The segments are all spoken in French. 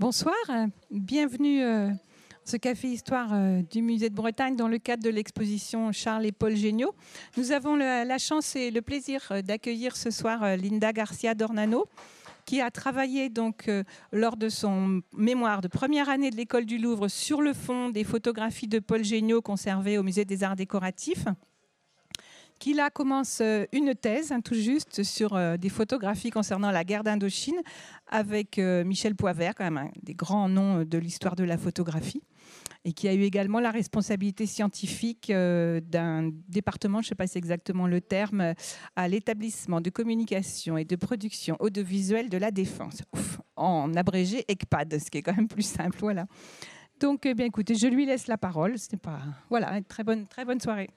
Bonsoir, bienvenue à ce café histoire euh, du musée de Bretagne dans le cadre de l'exposition Charles et Paul Géniaux. Nous avons la chance et le plaisir euh, d'accueillir ce soir euh, Linda Garcia Dornano qui a travaillé donc lors de son mémoire de première année de l'école du Louvre sur le fond des photographies de Paul Géniaux conservées au musée des arts décoratifs qui là commence euh, une thèse, hein, tout juste, sur euh, des photographies concernant la guerre d'Indochine, avec euh, Michel Poivert, quand même un des grands noms de l'histoire de la photographie, et qui a eu également la responsabilité scientifique d'un département, je ne sais pas si c'est exactement le terme, à l'établissement de communication et de production audiovisuelle de la Défense, en abrégé ECPAD, ce qui est quand même plus simple, voilà. Donc, eh bien, écoutez, je lui laisse la parole. Pas, voilà, très bonne, très bonne soirée.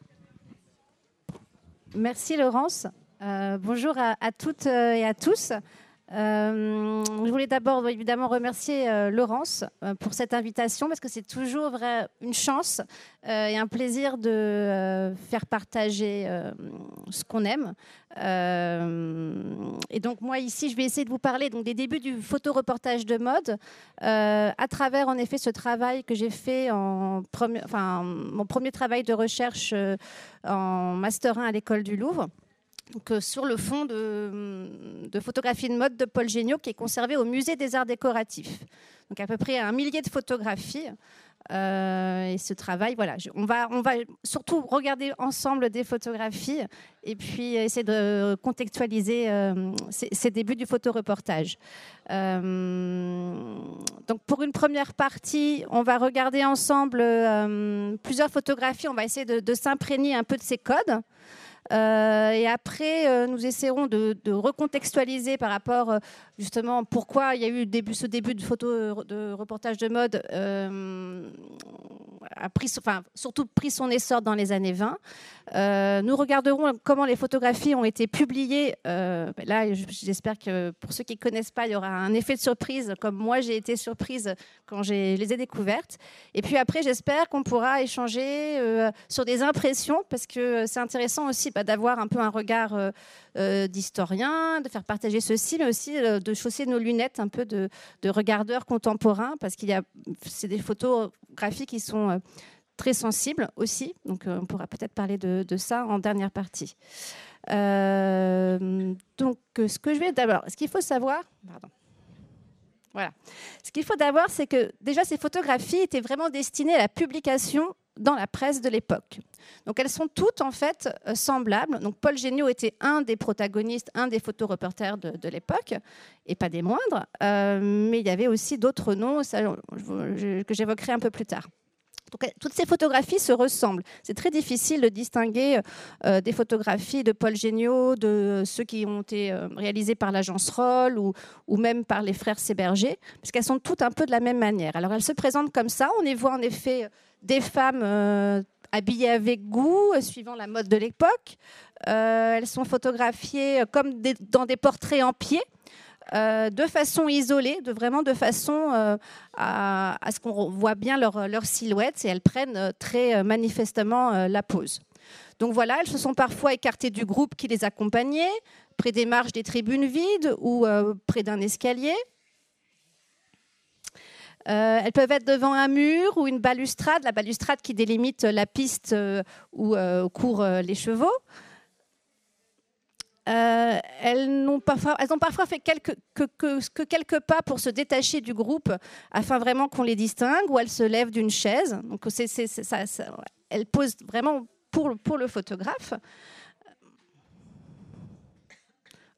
Merci Laurence. Euh, bonjour à, toutes euh, et à tous. Euh, je voulais d'abord évidemment remercier Laurence pour cette invitation parce que c'est toujours une chance et un plaisir de faire partager ce qu'on aime. et donc moi ici, je vais essayer de vous parler des débuts du photoreportage de mode à travers en effet ce travail que j'ai fait en mon premier travail de recherche en master 1 à l'école du Louvre. Euh, sur le fond de, de, photographie de mode de Paul Géniaud qui est conservé au musée des arts décoratifs. Donc à peu près un millier de photographies. Euh, et ce travail, voilà, on va, on va surtout regarder ensemble des photographies et puis essayer de contextualiser euh, ces, débuts du photoreportage. donc pour une première partie, on va regarder ensemble plusieurs photographies, on va essayer de s'imprégner un peu de ces codes. Euh, et après, euh, nous essaierons de, recontextualiser par rapport euh, justement pourquoi il y a eu ce début de photo de reportage de mode a pris, enfin, surtout pris son essor dans les années 20. nous regarderons comment les photographies ont été publiées. là, j'espère que pour ceux qui ne connaissent pas, il y aura un effet de surprise, comme moi j'ai été surprise quand je les ai découvertes. Et puis après, j'espère qu'on pourra échanger sur des impressions, parce que c'est intéressant aussi d'avoir un peu un regard euh, euh, d'historien, de faire partager ceci, mais aussi euh, de chausser nos lunettes un peu de, de regardeurs contemporains, parce qu'il y a c'est des photographies qui sont très sensibles aussi. Donc on pourra peut-être parler de, de, ça en dernière partie. donc ce que je vais d'abord, ce qu'il faut savoir, pardon. Voilà. Ce qu'il faut d'abord, c'est que déjà ces photographies étaient vraiment destinées à la publication dans la presse de l'époque. Donc elles sont toutes en fait euh, semblables. Donc Paul Géniaud était un des protagonistes, un des photoreporters de, de l'époque, et pas des moindres. Euh, mais il y avait aussi d'autres noms que j'évoquerai un peu plus tard. Toutes ces photographies se ressemblent. C'est très difficile de distinguer euh, des photographies de Paul Géniaud, de ceux qui ont été réalisés par l'agence Roll ou, même par les frères Séberger, parce qu'elles sont toutes un peu de la même manière. Alors elles se présentent comme ça. On y voit en effet des femmes euh, habillées avec goût, euh, suivant la mode de l'époque. Euh, elles sont photographiées comme dans des portraits en pied. De façon isolée, de vraiment de façon à, ce qu'on voit bien leur, leur, silhouette et elles prennent très manifestement la pose. Donc voilà, elles se sont parfois écartées du groupe qui les accompagnait, près des marges des tribunes vides ou près d'un escalier. Euh, elles peuvent être devant un mur ou une balustrade, la balustrade qui délimite la piste euh, où euh, courent les chevaux. Elles, ont parfois, ont parfois, fait quelques, que, quelques pas pour se détacher du groupe afin vraiment qu'on les distingue, ou elles se lèvent d'une chaise. Donc ça, elles posent vraiment pour le photographe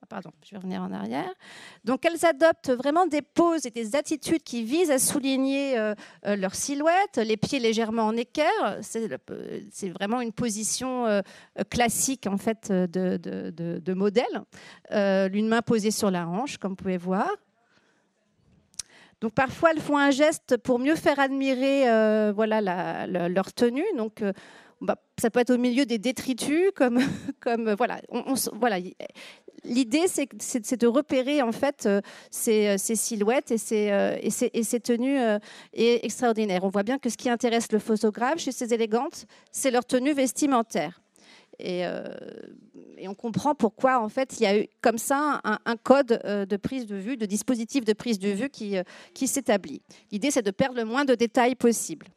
pardon, je vais revenir en arrière. Donc elles adoptent vraiment des poses et des attitudes qui visent à souligner euh, euh, leur silhouette, les pieds légèrement en équerre. C'est vraiment une position euh, classique en fait de, modèle. L'une main posée sur la hanche, comme vous pouvez voir. Donc parfois elles font un geste pour mieux faire admirer voilà leur tenue. Donc bah, ça peut être au milieu des détritus, comme, voilà. L'idée, c'est de repérer en fait euh, ces, euh, ces silhouettes et ces, euh, tenues extraordinaires. On voit bien que ce qui intéresse le photographe chez ces élégantes, c'est leur tenue vestimentaire. Et, on comprend pourquoi, en fait, il y a eu comme ça un, code de prise de vue, de dispositif de prise de vue qui s'établit. L'idée, c'est de perdre le moins de détails possible.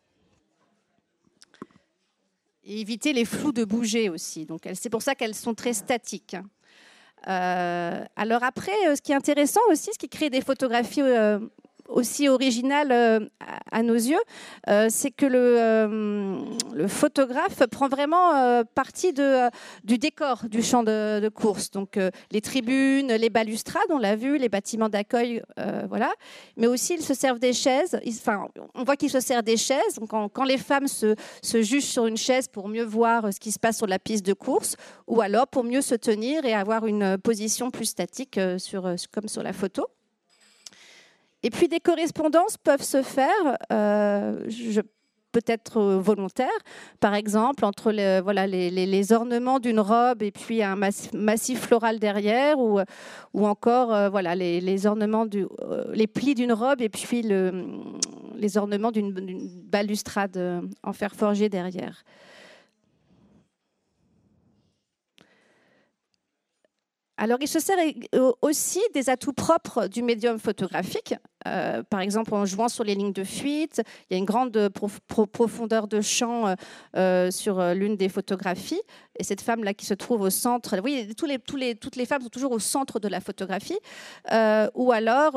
Et éviter les flous de bouger aussi. Donc, c'est pour ça qu'elles sont très statiques. Hein. alors après, ce qui est intéressant aussi, ce qui crée des photographies aussi original euh, à nos yeux, euh, c'est que le, euh, le, photographe prend vraiment partie du décor du champ de, course. Donc les tribunes, les balustrades, on l'a vu, les bâtiments d'accueil, voilà. Mais aussi ils se servent des chaises. Enfin, on voit qu'ils se servent des chaises. Donc, quand, les femmes se, se, jugent sur une chaise pour mieux voir ce qui se passe sur la piste de course, ou alors pour mieux se tenir et avoir une position plus statique comme sur la photo. Et puis des correspondances peuvent se faire, euh, peut-être volontaires, par exemple entre les, ornements d'une robe et puis un massif, floral derrière, ou, encore euh, les, ornements euh, les plis d'une robe et puis le, les ornements d'une balustrade en fer forgé derrière. Alors, il se sert aussi des atouts propres du médium photographique. Euh, par exemple, en jouant sur les lignes de fuite, il y a une grande profondeur de champ euh, euh, sur l'une des photographies. Et cette femme-là qui se trouve au centre, oui, toutes les femmes sont toujours au centre de la photographie. ou alors,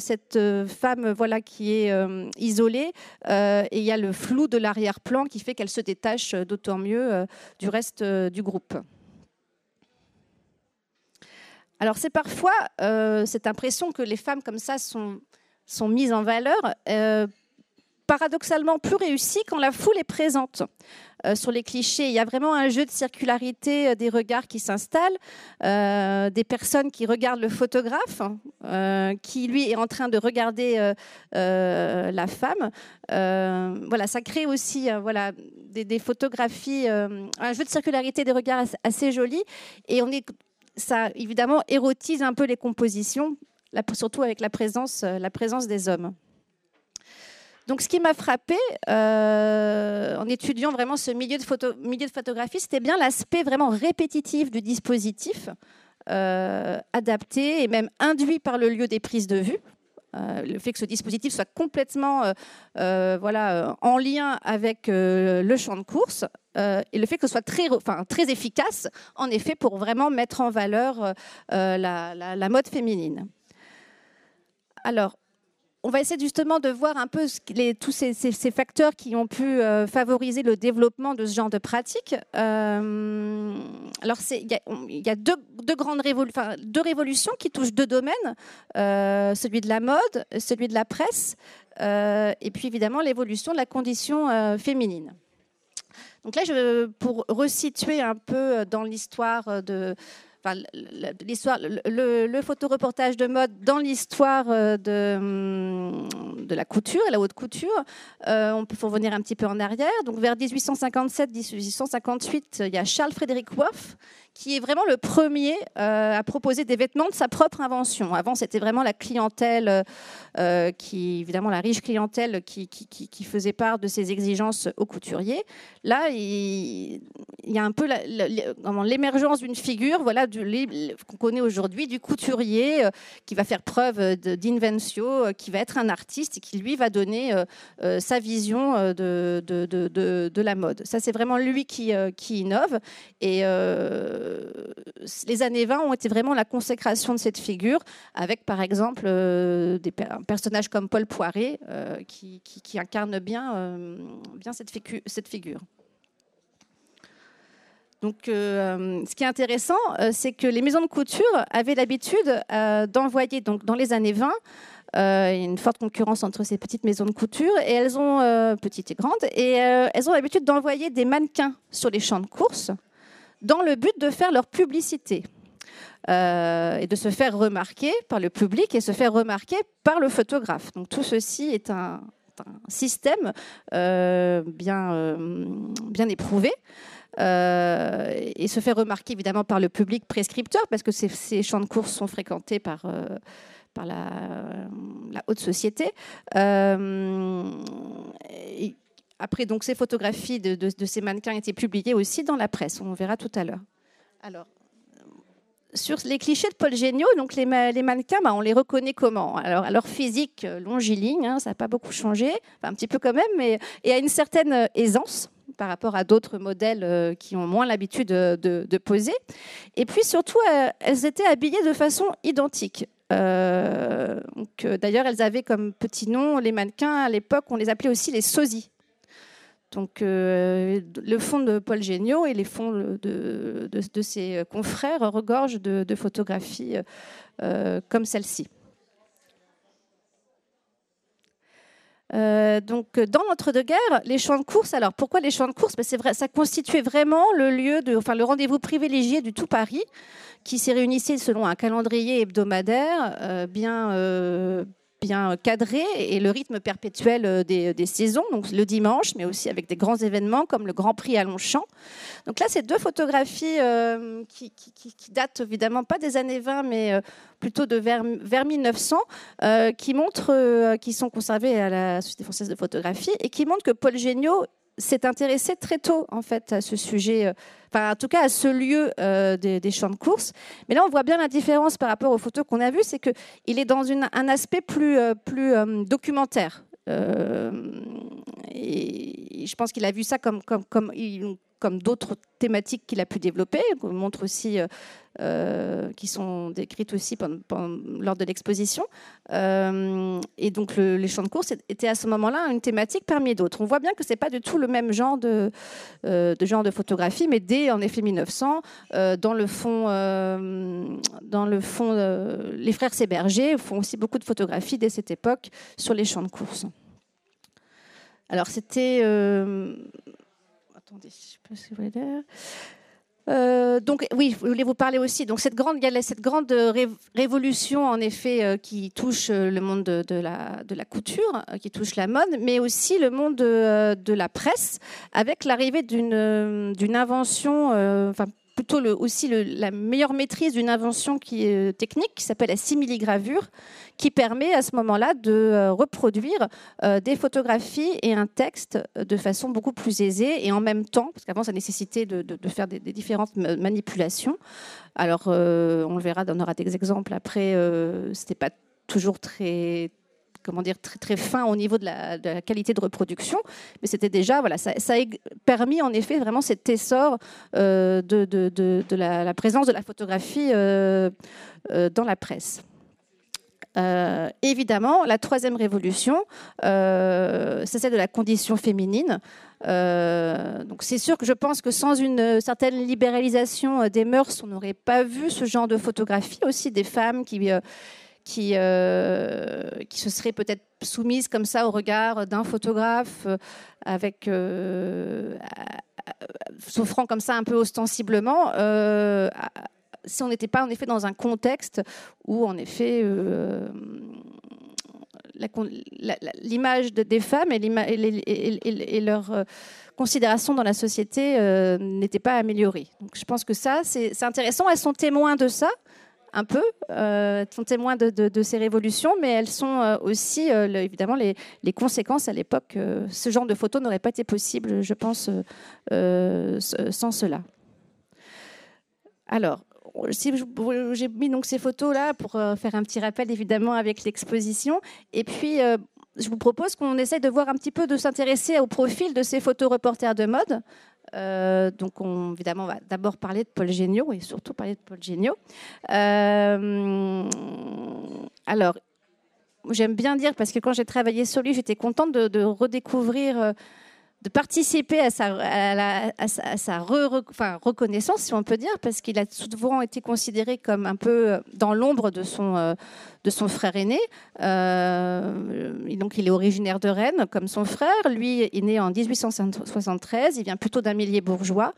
cette femme voilà, qui est isolée, et il y a le flou de l'arrière-plan qui fait qu'elle se détache d'autant mieux du reste du groupe. Alors c'est parfois euh, cette impression que les femmes comme ça sont, sont mises en valeur, euh, paradoxalement plus réussie quand la foule est présente. Euh, sur les clichés, il y a vraiment un jeu de circularité des regards qui s'installent, des personnes qui regardent le photographe, qui lui est en train de regarder la femme. voilà, ça crée aussi voilà, des, des photographies, un jeu de circularité des regards assez joli. Et on est ça évidemment érotise un peu les compositions, surtout avec la présence, euh, la présence des hommes. Donc, ce qui m'a frappé euh, en étudiant vraiment ce milieu de, milieu de photographie, c'était bien l'aspect vraiment répétitif du dispositif, euh, adapté et même induit par le lieu des prises de vue. Le fait que ce dispositif soit complètement voilà, en lien avec le champ de course, euh, et le fait que ce soit très, enfin, très efficace, en effet, pour vraiment mettre en valeur euh, euh, la, mode féminine. Alors, on va essayer justement de voir un peu tous ces, facteurs qui ont pu favoriser le développement de ce genre de pratique. alors, il y, a deux, grandes révolutions qui touchent deux domaines, celui de la mode, celui de la presse, et puis évidemment l'évolution de la condition féminine. Donc là, pour resituer un peu dans l'histoire de, l'histoire, le, le, photoreportage de mode dans l'histoire euh, de, la couture, la haute couture. Euh, on peut revenir un petit peu en arrière. Donc vers 1857-1858, il y a Charles Frédéric Worth qui est vraiment le premier euh, à proposer des vêtements de sa propre invention. Avant, c'était vraiment la clientèle, qui, évidemment la riche clientèle qui, qui, faisait part de ses exigences aux couturiers. Là, il, y a un peu l'émergence d'une figure, voilà, qu'on connaît aujourd'hui, du couturier euh, qui va faire preuve d'inventio, euh, qui va être un artiste et qui lui va donner euh, sa vision de, la mode. Ça, c'est vraiment lui qui, innove. Et les années 20 ont été vraiment la consécration de cette figure, avec par exemple des personnages comme Paul Poiret qui, incarne bien, cette figure. Donc, euh, ce qui est intéressant, euh, c'est que les maisons de couture avaient l'habitude euh, d'envoyer, donc dans les années 20, il y a une forte concurrence entre ces petites maisons de couture et elles ont petites et grandes et elles ont l'habitude d'envoyer des mannequins sur les champs de course dans le but de faire leur publicité et de se faire remarquer par le public et se faire remarquer par le photographe. Donc tout ceci est un, un système bien, bien éprouvé. Euh, et se fait remarquer évidemment par le public prescripteur, parce que ces, champs de course sont fréquentés par, euh, par la, haute société. Euh, après, donc, ces photographies de, ces mannequins étaient publiées aussi dans la presse. On verra tout à l'heure. Alors, sur les clichés de Paul Géniaud, donc les, mannequins, bah, on les reconnaît comment? Alors, à leur physique longiligne, hein, ça n'a pas beaucoup changé, un petit peu quand même, mais et à une certaine aisance par rapport à d'autres modèles euh, qui ont moins l'habitude de, poser. Et puis surtout, elles étaient habillées de façon identique. D'ailleurs, elles avaient comme petit nom les mannequins à l'époque, on les appelait aussi les sosies. Donc, euh, le fond de Paul Géniaud et les fonds de, ses confrères regorgent de, photographies euh, comme celle-ci. Euh, donc, dans l'entre-deux-guerres, les champs de course. Alors, pourquoi les champs de course? Ben, C'est vrai, ça constituait vraiment le lieu enfin, le rendez-vous privilégié du tout Paris, qui s'est réunissait selon un calendrier hebdomadaire bien bien cadré et le rythme perpétuel euh, des, saisons, donc le dimanche, mais aussi avec des grands événements comme le Grand Prix à Longchamp. Donc là, c'est deux photographies euh, qui, datent évidemment pas des années 20, mais euh, plutôt de vers, vers 1900, qui montrent, qui sont conservées à la Société française de photographie et qui montrent que Paul Géniaud s'est intéressé très tôt en fait à ce sujet, euh, enfin en tout cas à ce lieu euh, des, champs de course. Mais là, on voit bien la différence par rapport aux photos qu'on a vues, c'est que il est dans un aspect plus, euh, plus documentaire. et je pense qu'il a vu ça comme, comme, comme, comme d'autres thématiques qu'il a pu développer, montre aussi, euh, euh, qui sont décrites aussi lors de l'exposition. Euh, et donc les champs de course étaient à ce moment-là une thématique parmi d'autres. On voit bien que c'est pas du tout le même genre de, de genre de photographie, mais dès en effet 1900, dans le fond, dans le fond, les frères Séberger font aussi beaucoup de photographies dès cette époque sur les champs de course. Alors c'était attendez, je pas si euh, donc oui, je voulais vous parler aussi. Donc cette grande, cette grande révolution en effet euh, qui touche euh, le monde de, la, de la, couture, qui touche la mode, mais aussi le monde de, la presse, avec l'arrivée d'une invention, plutôt aussi la meilleure maîtrise d'une invention qui est technique qui s'appelle la simili-gravure, qui permet à ce moment-là de euh, reproduire euh, des photographies et un texte de façon beaucoup plus aisée et en même temps, parce qu'avant ça nécessitait de, faire des, différentes manipulations. Alors euh, on le verra, on aura des exemples après, c'était pas toujours très comment dire, très, très fin au niveau de la, qualité de reproduction, mais c'était déjà, voilà, ça, a permis en effet vraiment cet essor euh, de, de, la, présence de la photographie euh, euh, dans la presse. évidemment, la troisième révolution, c'est celle de la condition féminine. donc c'est sûr que je pense que sans une certaine libéralisation des mœurs, on n'aurait pas vu ce genre de photographie aussi des femmes qui qui, euh, qui se serait peut-être soumise comme ça au regard d'un photographe euh, avec euh, s'offrant comme ça un peu ostensiblement si on n'était pas en effet dans un contexte où en effet l'image des femmes et, leur considération dans la société n'était pas améliorée. Donc je pense que ça, c'est intéressant. Elles sont témoins de ça un peu, euh, sont témoins de, ces révolutions, mais elles sont euh, aussi, euh, évidemment, les, conséquences à l'époque. ce genre de photos n'aurait pas été possible, je pense, sans cela. Alors, j'ai mis donc ces photos là pour faire un petit rappel évidemment avec l'exposition, et puis je vous propose qu'on essaye de voir un petit peu de s'intéresser au profil de ces photos reporters de mode. Euh, donc, on, évidemment, on va d'abord parler de Paul Géniaud et surtout parler de Paul Géniaud. Euh, alors, j'aime bien dire, parce que quand j'ai travaillé sur lui, j'étais contente de, redécouvrir, euh, de participer à sa, reconnaissance, si on peut dire, parce qu'il a souvent été considéré comme un peu dans l'ombre de son de son frère aîné. Euh, donc, il est originaire de Rennes, comme son frère. Lui est né en 1873. Il vient plutôt d'un milieu bourgeois.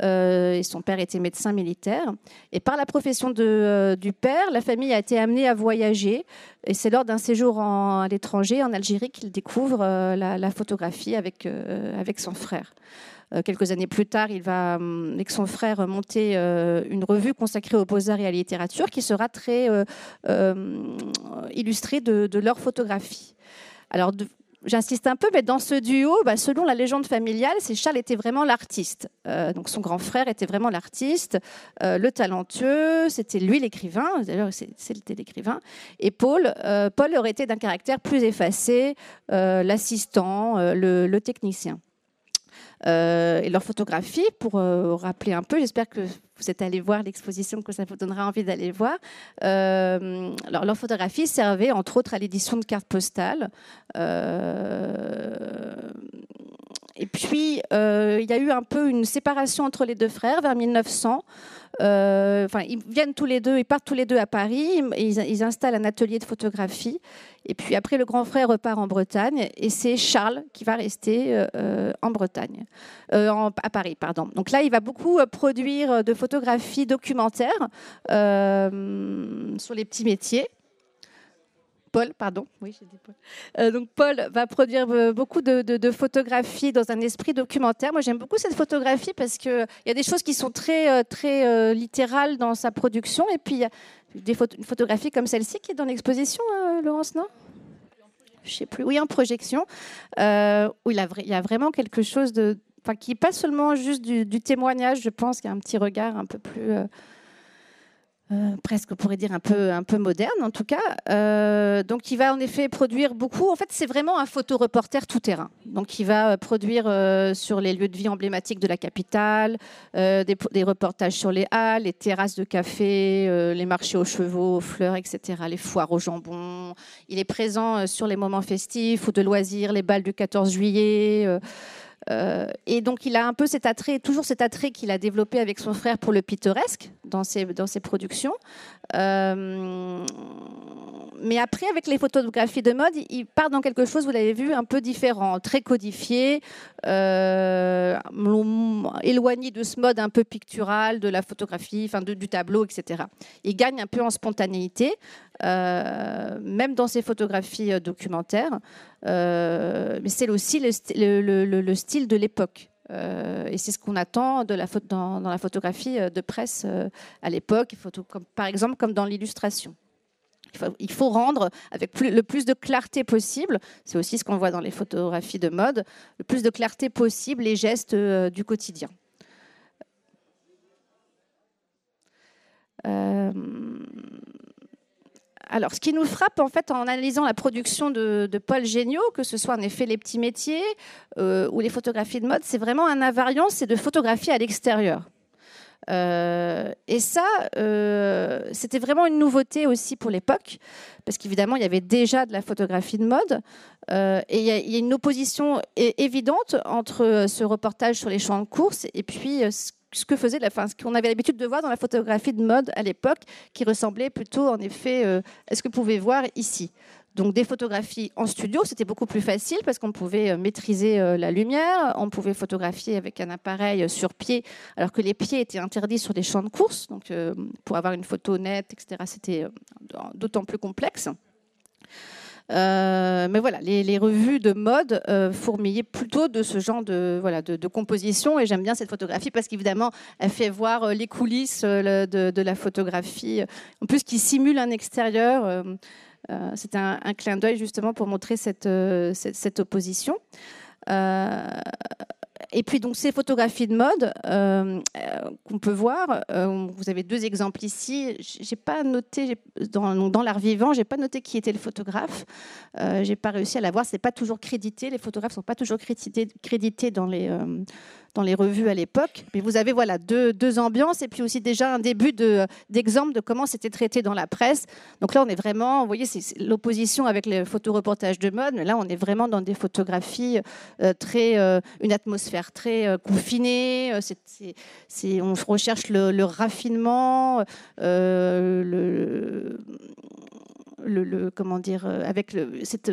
Euh, et son père était médecin militaire. Et par la profession euh, du père, la famille a été amenée à voyager. Et c'est lors d'un séjour à l'étranger, en Algérie, qu'il découvre la, la, photographie avec, avec son frère. Euh, quelques années plus tard, il va, hum, avec son frère, monter euh, une revue consacrée aux beaux-arts et à la littérature qui sera très euh, illustrée de, de leur photographie. Alors, j'insiste un peu, mais dans ce duo, bah, selon la légende familiale, c'est Charles était vraiment l'artiste. Donc son grand frère était vraiment l'artiste, le talentueux, c'était lui l'écrivain, d'ailleurs c'était l'écrivain. Et Paul, Paul aurait été d'un caractère plus effacé, l'assistant, le, technicien. Et leur photographie, pour rappeler un peu, j'espère que vous êtes allé voir l'exposition, que ça vous donnera envie d'aller voir. Euh, alors, leur photographie servait entre autres à l'édition de cartes postales. Euh, et puis, euh, il y a eu un peu une séparation entre les deux frères vers 1900. Euh, enfin, ils viennent tous les deux, ils partent tous les deux à Paris, ils, installent un atelier de photographie. Et puis après, le grand frère repart en Bretagne et c'est Charles qui va rester euh, en Bretagne, à Paris, pardon. Donc là, il va beaucoup produire de photographies documentaires sur les petits métiers. Paul, pardon. Paul. Euh, donc Paul va produire euh, beaucoup de, photographies dans un esprit documentaire. Moi, j'aime beaucoup cette photographie parce qu'il y a des choses qui sont très, euh, très littérales dans sa production. Et puis, il y a des une photographie comme celle-ci qui est dans l'exposition, Laurence, non? Je sais plus. Oui, en projection, où il, il y a vraiment quelque chose qui n'est pas seulement juste du, du, témoignage, je pense qu'il y a un petit regard un peu plus euh, presque on pourrait dire un peu, un peu moderne en tout cas. Euh, donc il va en effet produire beaucoup. En fait, c'est vraiment un photoreporter tout terrain. Donc il va euh, produire sur les lieux de vie emblématiques de la capitale, des, reportages sur les halles, les terrasses de café, les marchés aux chevaux, aux fleurs, etc., les foires au jambon. Il est présent sur les moments festifs ou de loisirs, les balles du 14 juillet. Euh, et donc, il a un peu cet attrait, toujours cet attrait qu'il a développé avec son frère pour le pittoresque dans ses, productions. Euh, mais après, avec les photographies de mode, il part dans quelque chose, vous l'avez vu, un peu différent, très codifié, euh, éloigné de ce mode un peu pictural, de la photographie, enfin du tableau, etc. Il gagne un peu en spontanéité, même dans ses photographies documentaires. Euh, mais c'est aussi le, style de l'époque. Euh, et c'est ce qu'on attend de la dans, la photographie euh, de presse à l'époque, par exemple comme dans l'illustration. Il faut, rendre avec le plus de clarté possible, c'est aussi ce qu'on voit dans les photographies de mode, le plus de clarté possible les gestes du quotidien. Alors, ce qui nous frappe en fait en analysant la production de, Paul Géniaud, que ce soit en effet les petits métiers euh, ou les photographies de mode, c'est vraiment un invariant, c'est de photographie à l'extérieur. Euh, et ça, euh, c'était vraiment une nouveauté aussi pour l'époque, parce qu'évidemment, il y avait déjà de la photographie de mode, et il y, y, a une opposition évidente entre ce reportage sur les champs de course et puis ce ce que faisait, enfin, ce qu'on avait l'habitude de voir dans la photographie de mode à l'époque, qui ressemblait plutôt, en effet, euh, à ce que vous pouvez voir ici. Donc des photographies en studio, c'était beaucoup plus facile parce qu'on pouvait euh, maîtriser euh, la lumière, on pouvait photographier avec un appareil sur pied, alors que les pieds étaient interdits sur des champs de course. Donc pour avoir une photo nette, etc., c'était d'autant plus complexe. Euh, mais voilà, les, revues de mode euh, fourmillaient plutôt de ce genre de, voilà, de, composition. Et j'aime bien cette photographie parce qu'évidemment, elle fait voir euh, les coulisses de, la photographie, en plus qui simule un extérieur. C'est un, clin d'œil justement pour montrer cette, cette, cette opposition et puis donc ces photographies de mode euh, euh, qu'on peut voir, euh, vous avez deux exemples ici. J'ai pas noté dans, l'art vivant, j'ai pas noté qui était le photographe. j'ai pas réussi à l'avoir. C'est pas toujours crédité. Les photographes sont pas toujours crédités dans les dans les revues à l'époque. Mais vous avez voilà deux, deux, ambiances et puis aussi déjà un début d'exemple de, comment c'était traité dans la presse. Donc là, on est vraiment, vous voyez, c'est l'opposition avec les photoreportages de mode, mais là, on est vraiment dans des photographies euh, très, euh, une atmosphère très euh, confinée. on recherche le, le raffinement, le le, comment dire euh, avec cette,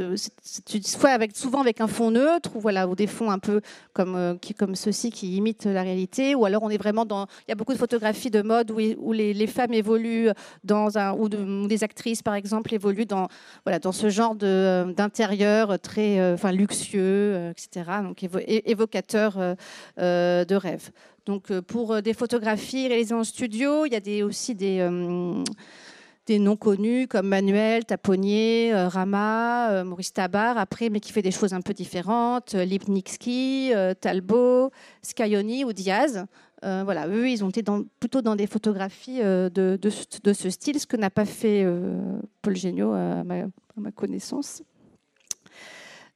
avec souvent avec un fond neutre ou voilà ou des fonds un peu comme euh, qui, comme ceux-ci qui imitent la réalité ou alors on est vraiment dans il y a beaucoup de photographies de mode où, où les, femmes évoluent dans un ou, des actrices par exemple évoluent dans voilà dans ce genre de d'intérieur très euh, enfin luxueux etc donc évocateur de rêve donc pour des photographies réalisées en studio il y a aussi des des noms connus comme Manuel, Taponnier, Rama, Maurice Tabar, après, mais qui fait des choses un peu différentes, Lipnitsky, Talbot, Scioni ou Diaz. voilà, eux, ils ont été plutôt dans des photographies de, ce style, ce que n'a pas fait Paul Géniaud, à ma connaissance.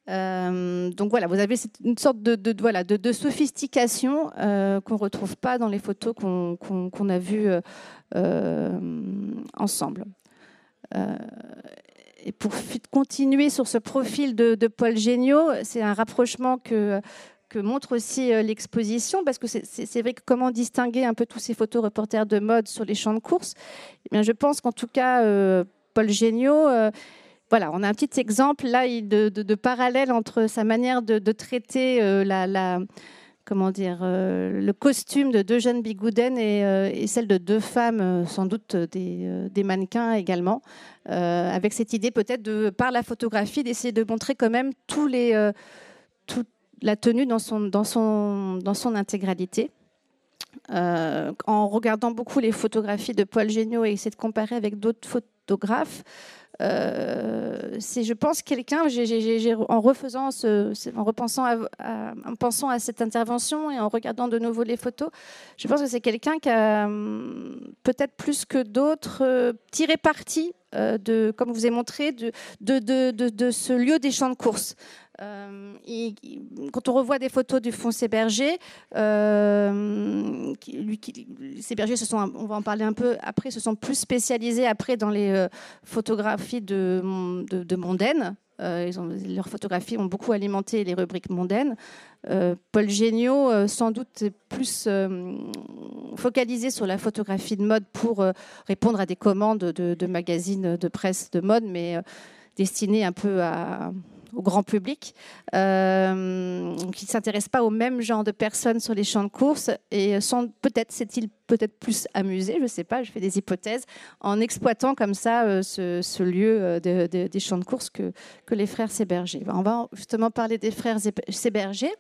Euh, donc voilà, vous avez une sorte de, voilà, de, sophistication euh, qu'on ne retrouve pas dans les photos qu'on a vues euh, ensemble. et pour continuer sur ce profil de, Paul Géniaud, c'est un rapprochement que, montre aussi l'exposition, parce que c'est vrai que comment distinguer un peu tous ces photos reporters de mode sur les champs de course? Eh bien, Je pense qu'en tout cas, Paul Géniaud voilà, on a un petit exemple là de, parallèle entre sa manière de, traiter euh, la, comment dire, euh, le costume de deux jeunes bigouden et, euh, celle de deux femmes, sans doute des, mannequins également, avec cette idée peut-être de, par la photographie, d'essayer de montrer quand même tous les, toute la tenue dans son, dans son, dans son intégralité. en regardant beaucoup les photographies de Paul Géniaud et essayer de comparer avec d'autres photographes, euh, c'est, je pense, quelqu'un, en repensant, à, cette intervention et en regardant de nouveau les photos, je pense que c'est quelqu'un qui a hum, peut-être plus que d'autres euh, tiré parti euh, de, comme vous ai montré, de, de, ce lieu des champs de course. Euh, quand on revoit des photos du Foncé Berger, euh, on va en parler un peu après, se sont plus spécialisés après dans les euh, photographies de, de, mondaines. ont, leurs photographies ont beaucoup alimenté les rubriques mondaines. Paul Géniaud, sans doute, plus focalisé sur la photographie de mode pour répondre à des commandes de, de, magazines de presse de mode, mais destinées un peu à, au grand public, euh, qui ne s'intéresse pas au même genre de personnes sur les champs de course et peut-être s'est-il peut-être plus amusé, je ne sais pas, je fais des hypothèses, en exploitant comme ça euh, ce, lieu euh, des champs de course que, que les frères Séberger. On va justement parler des frères Séberger.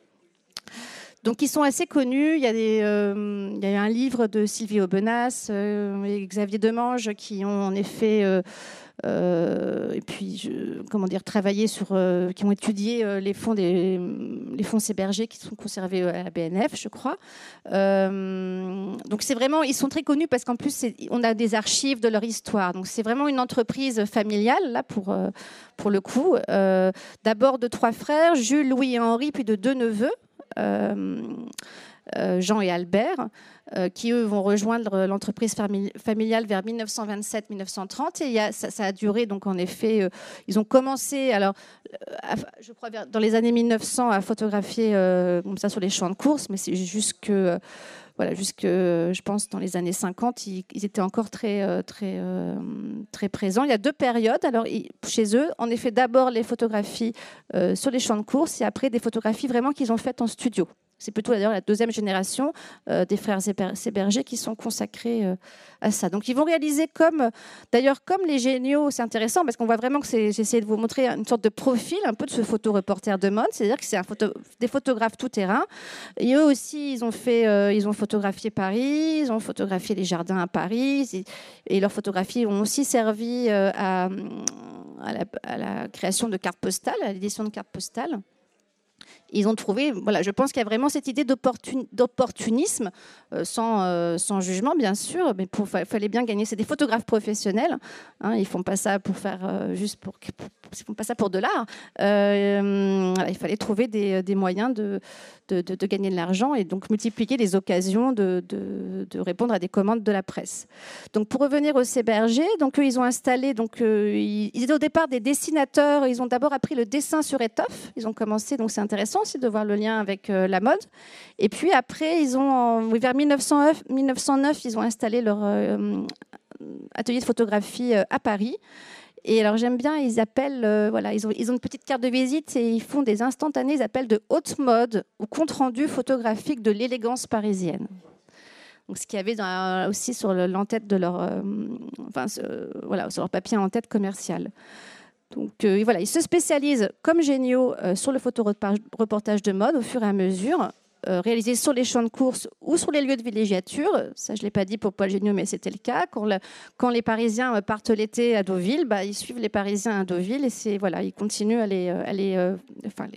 Donc, ils sont assez connus. Il y a, des, il a un livre de Sylvie Aubenas et Xavier Demange qui ont en effet et puis, comment dire, travailler sur, euh, qui ont étudié euh, les fonds des les fonds Séberger qui sont conservés à la BNF, je crois. donc c'est vraiment, ils sont très connus parce qu'en plus on a des archives de leur histoire. Donc c'est vraiment une entreprise familiale là pour pour le coup. D'abord de trois frères, Jules, Louis et Henri, puis de deux neveux. Jean et Albert. Euh, qui eux vont rejoindre l'entreprise familiale vers 1927-1930 et ça, a duré donc en effet. Euh, ils ont commencé alors, euh, je crois dans les années 1900 à photographier comme ça sur les champs de course, mais c'est juste que voilà, jusque, je pense, dans les années 50, ils, étaient encore très, très, très présents. Il y a deux périodes. Alors, chez eux, en effet, d'abord les photographies sur les champs de course et après des photographies vraiment qu'ils ont faites en studio. C'est plutôt d'ailleurs la deuxième génération euh, des frères Séberger qui sont consacrés euh, à ça. Donc ils vont réaliser comme, d'ailleurs comme les géniaux, c'est intéressant parce qu'on voit vraiment que c'est, de vous montrer une sorte de profil un peu de ce photo-reporter de mode, c'est-à-dire que c'est des photographes tout terrain. Et eux aussi, ils ont fait, euh, ils ont photographié Paris, ils ont photographié les jardins à Paris, et, leurs photographies ont aussi servi à la création de cartes postales, à l'édition de cartes postales ils ont trouvé, voilà, je pense qu'il y a vraiment cette idée d'opportunisme, euh, sans, euh, sans, jugement bien sûr, mais il fallait bien gagner. C'est des photographes professionnels, hein, ils font pas ça pour faire euh, juste pour, ils font pas ça pour de l'art. il fallait trouver des, des moyens de, de, gagner de l'argent et donc multiplier les occasions de, de, répondre à des commandes de la presse. Donc pour revenir au Céberger, donc ils ont installé, donc ils, ils étaient au départ des dessinateurs. Ils ont d'abord appris le dessin sur étoffe. Ils ont commencé, donc c'est intéressant aussi de voir le lien avec euh, la mode. Et puis après, ils ont, vers 1909, 1909 ils ont installé leur euh, atelier de photographie euh, à Paris. Et alors j'aime bien, ils appellent, voilà, ils ont, ils ont une petite carte de visite et ils font des instantanés, ils appellent de haute mode ou compte rendu photographique de l'élégance parisienne. Donc, ce qu'il y avait aussi sur l'entête de leur, enfin, voilà, sur leur papier en tête commercial. Donc euh, voilà, ils se spécialisent comme géniaux euh, sur le photoreportage de mode au fur et à mesure. Réalisées sur les champs de course ou sur les lieux de villégiature. Ça, je ne l'ai pas dit pour Paul mais c'était le cas. Quand, les Parisiens partent l'été à Deauville, bah, ils suivent les Parisiens à Deauville et voilà, ils continuent à les, enfin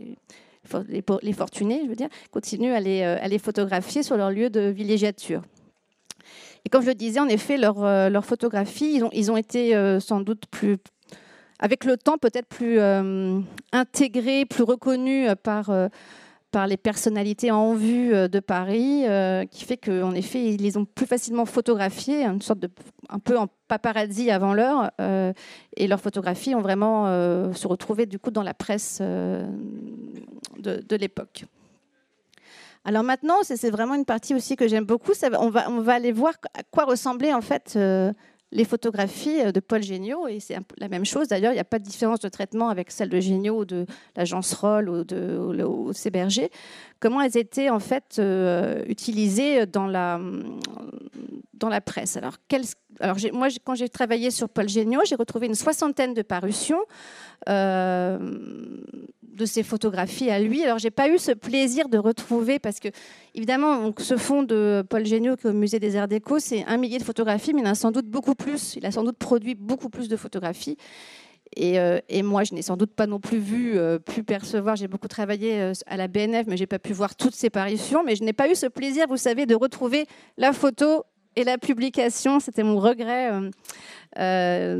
les, fortunés, je veux dire, continuent à les, à les photographier sur leur lieu de villégiature. Et comme je le disais, en effet, leurs leur photographies, ils ont, été sans doute plus, avec le temps peut-être plus euh, intégré, plus reconnu par, euh, par les personnalités en vue euh, de Paris, qui fait qu'en effet, ils les ont plus facilement photographiés, une sorte de, un peu en paparazzi avant l'heure, et leurs photographies ont vraiment se retrouvé du coup dans la presse de, l'époque. Alors maintenant, c'est vraiment une partie aussi que j'aime beaucoup. On, va, on va aller voir à quoi ressemblait en fait les photographies euh, de Paul Géniaud, et c'est la même chose d'ailleurs, il n'y a pas de différence de traitement avec celle de Géniaud ou de l'agence Roll ou de ou, Berger, comment elles étaient en fait euh, utilisées dans la, dans la presse? Alors, alors moi, quand j'ai travaillé sur Paul Géniaud, j'ai retrouvé une soixantaine de parutions. Euh, de ses photographies à lui. Alors, j'ai pas eu ce plaisir de retrouver, parce que, évidemment, ce fonds de Paul Géniaud, qui est au musée des Arts Déco, c'est un millier de photographies, mais il en a sans doute beaucoup plus. Il a sans doute produit beaucoup plus de photographies. Et, euh, moi, je n'ai sans doute pas non plus vu, euh, pu percevoir. J'ai beaucoup travaillé euh, à la BNF, mais j'ai pas pu voir toutes ses parutions. Mais je n'ai pas eu ce plaisir, vous savez, de retrouver la photo et la publication. C'était mon regret.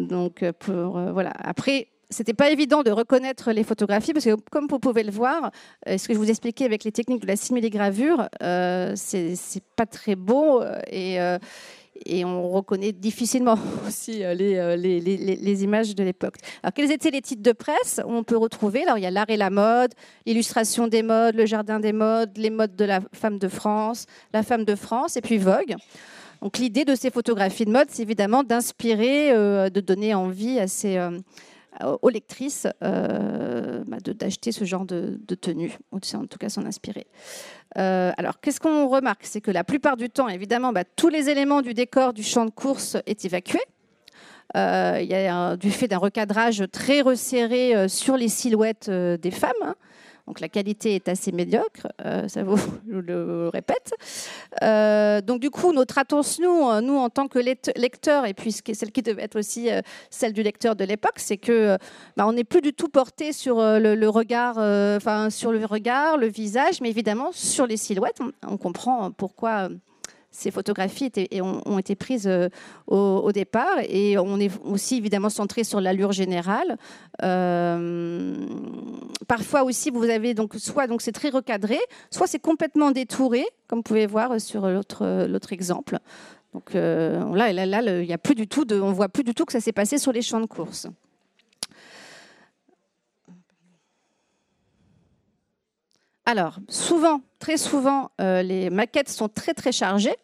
donc, voilà. Après, c'était pas évident de reconnaître les photographies parce que, comme vous pouvez le voir, euh, ce que je vous expliquais avec les techniques de la simili-gravure, euh, c'est pas très beau euh, et, euh, on reconnaît difficilement aussi les, les images de l'époque. Alors, quels étaient les titres de presse? On peut retrouver, alors il y a l'art et la mode, l'illustration des modes, le jardin des modes, les modes de la femme de France, la femme de France et puis Vogue. Donc l'idée de ces photographies de mode, c'est évidemment d'inspirer, de donner envie à ces aux lectrices euh, bah, d'acheter ce genre de, tenue, ou en tout cas s'en inspirer. Euh, alors, qu'est-ce qu'on remarque? C'est que la plupart du temps, évidemment, bah, tous les éléments du décor du champ de course est évacué. Euh, il y a du fait d'un recadrage très resserré sur les silhouettes des femmes. Hein. Donc la qualité est assez médiocre, euh, ça vous je le répète. Euh, donc du coup, notre attention, nous en tant que lecteurs, et puis celle qui devait être aussi euh, celle du lecteur de l'époque, c'est que bah, on n'est plus du tout porté sur le, regard, enfin sur le regard, le visage, mais évidemment sur les silhouettes. on comprend pourquoi ces photographies ont, été prises euh, au, départ et on est aussi évidemment centré sur l'allure générale. Euh, parfois aussi, vous avez donc soit donc c'est très recadré, soit c'est complètement détouré, comme vous pouvez voir sur l'autre exemple. Donc euh, là, là, là, y a plus du tout on voit plus du tout que ça s'est passé sur les champs de course. Alors, souvent, très souvent, les maquettes sont très très chargées.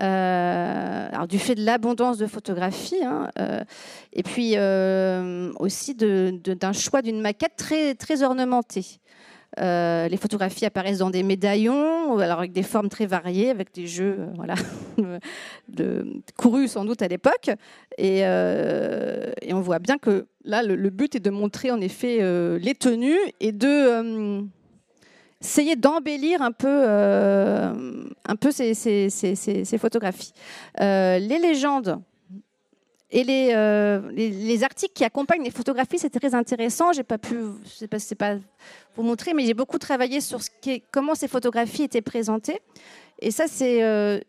Euh, alors du fait de l'abondance de photographies, hein, euh, et puis euh, aussi d'un choix d'une maquette très, très ornementée. les photographies apparaissent dans des médaillons, alors avec des formes très variées, avec des jeux voilà, de, courus sans doute à l'époque. Et, on voit bien que là, le, but est de montrer en effet les tenues et de essayer d'embellir un peu, euh, un peu ces, photographies. Euh, les légendes et euh, les, les, articles qui accompagnent les photographies, c'est très intéressant. J'ai pas pu, je sais pas, pas vous montrer, mais j'ai beaucoup travaillé sur ce qui comment ces photographies étaient présentées. Et ça, c'est,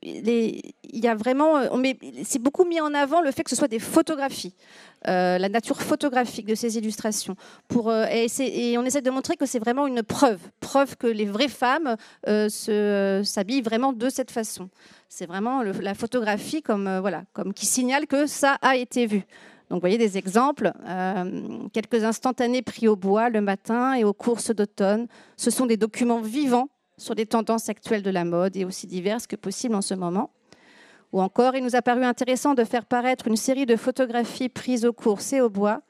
il y a vraiment, on c'est beaucoup mis en avant le fait que ce soit des photographies. Euh, la nature photographique de ces illustrations. Pour, euh, et, on essaie de montrer que c'est vraiment une preuve, preuve que les vraies femmes euh, s'habillent vraiment de cette façon. C'est vraiment la photographie comme, voilà, comme qui signale que ça a été vu. Donc, vous voyez des exemples, quelques instantanés pris au bois le matin et aux courses d'automne. Ce sont des documents vivants sur les tendances actuelles de la mode et aussi diverses que possible en ce moment. Ou encore, il nous a paru intéressant de faire paraître une série de photographies prises au cours et au bois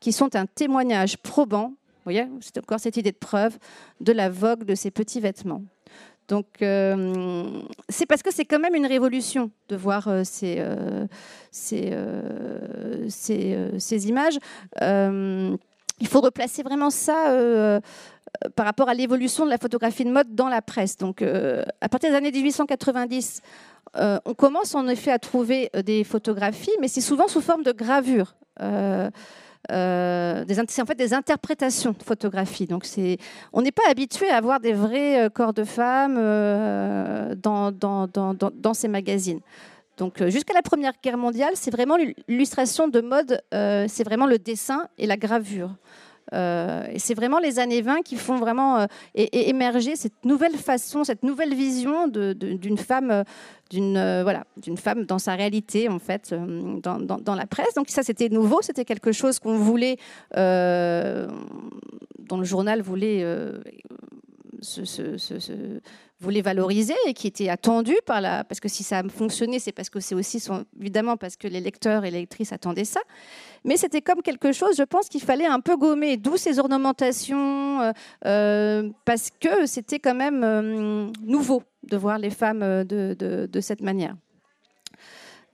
qui sont un témoignage probant, vous voyez, c'est encore cette idée de preuve, de la vogue de ces petits vêtements. Donc, euh, c'est parce que c'est quand même une révolution de voir euh, ces, euh, ces, ces, images. il faut replacer vraiment ça par rapport à l'évolution de la photographie de mode dans la presse. Donc, à partir des années 1890, on commence en effet à trouver des photographies, mais c'est souvent sous forme de gravure. Euh, c'est en fait des interprétations de photographie. Donc on n'est pas habitué à voir des vrais euh, corps de femmes euh, dans, dans, ces magazines. Donc jusqu'à la Première Guerre mondiale, c'est vraiment l'illustration de mode, c'est vraiment le dessin et la gravure. Et c'est vraiment les années 20 qui font vraiment émerger cette nouvelle façon, cette nouvelle vision d'une femme d'une euh, d'une femme dans sa réalité en fait euh, dans, la presse. Donc ça c'était nouveau c'était quelque chose qu'on voulait euh, dont le journal voulait valoriser et qui était attendu par la parce que si ça a fonctionné c'est parce que c'est aussi évidemment parce que les lecteurs et les lectrices attendaient ça mais c'était comme quelque chose je pense qu'il fallait un peu gommer d'où ces ornementations parce que c'était quand même nouveau de voir les femmes euh, de, cette manière.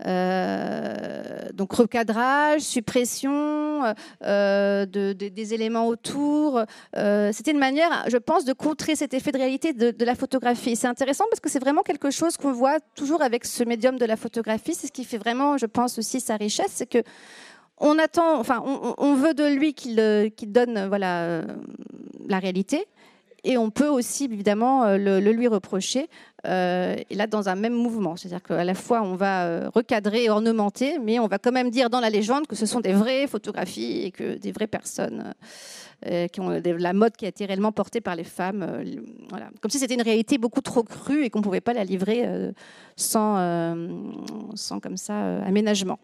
Euh, donc recadrage, suppression euh, des éléments autour. C'était une manière, je pense, de contrer cet effet de réalité de, la photographie. C'est intéressant parce que c'est vraiment quelque chose qu'on voit toujours avec ce médium de la photographie. C'est ce qui fait vraiment, je pense, aussi sa richesse, c'est que on attend, enfin, on, veut de lui qu'il donne, voilà, la réalité et on peut aussi évidemment euh, le, lui reprocher, euh, et là dans un même mouvement. C'est-à-dire qu'à la fois on va euh, recadrer et ornementer, mais on va quand même dire dans la légende que ce sont des vraies photographies et que des vraies personnes. qui ont la mode qui a été réellement portée par les femmes, voilà. comme si c'était une réalité beaucoup trop crue et qu'on ne pouvait pas la livrer sans, sans comme ça aménagement.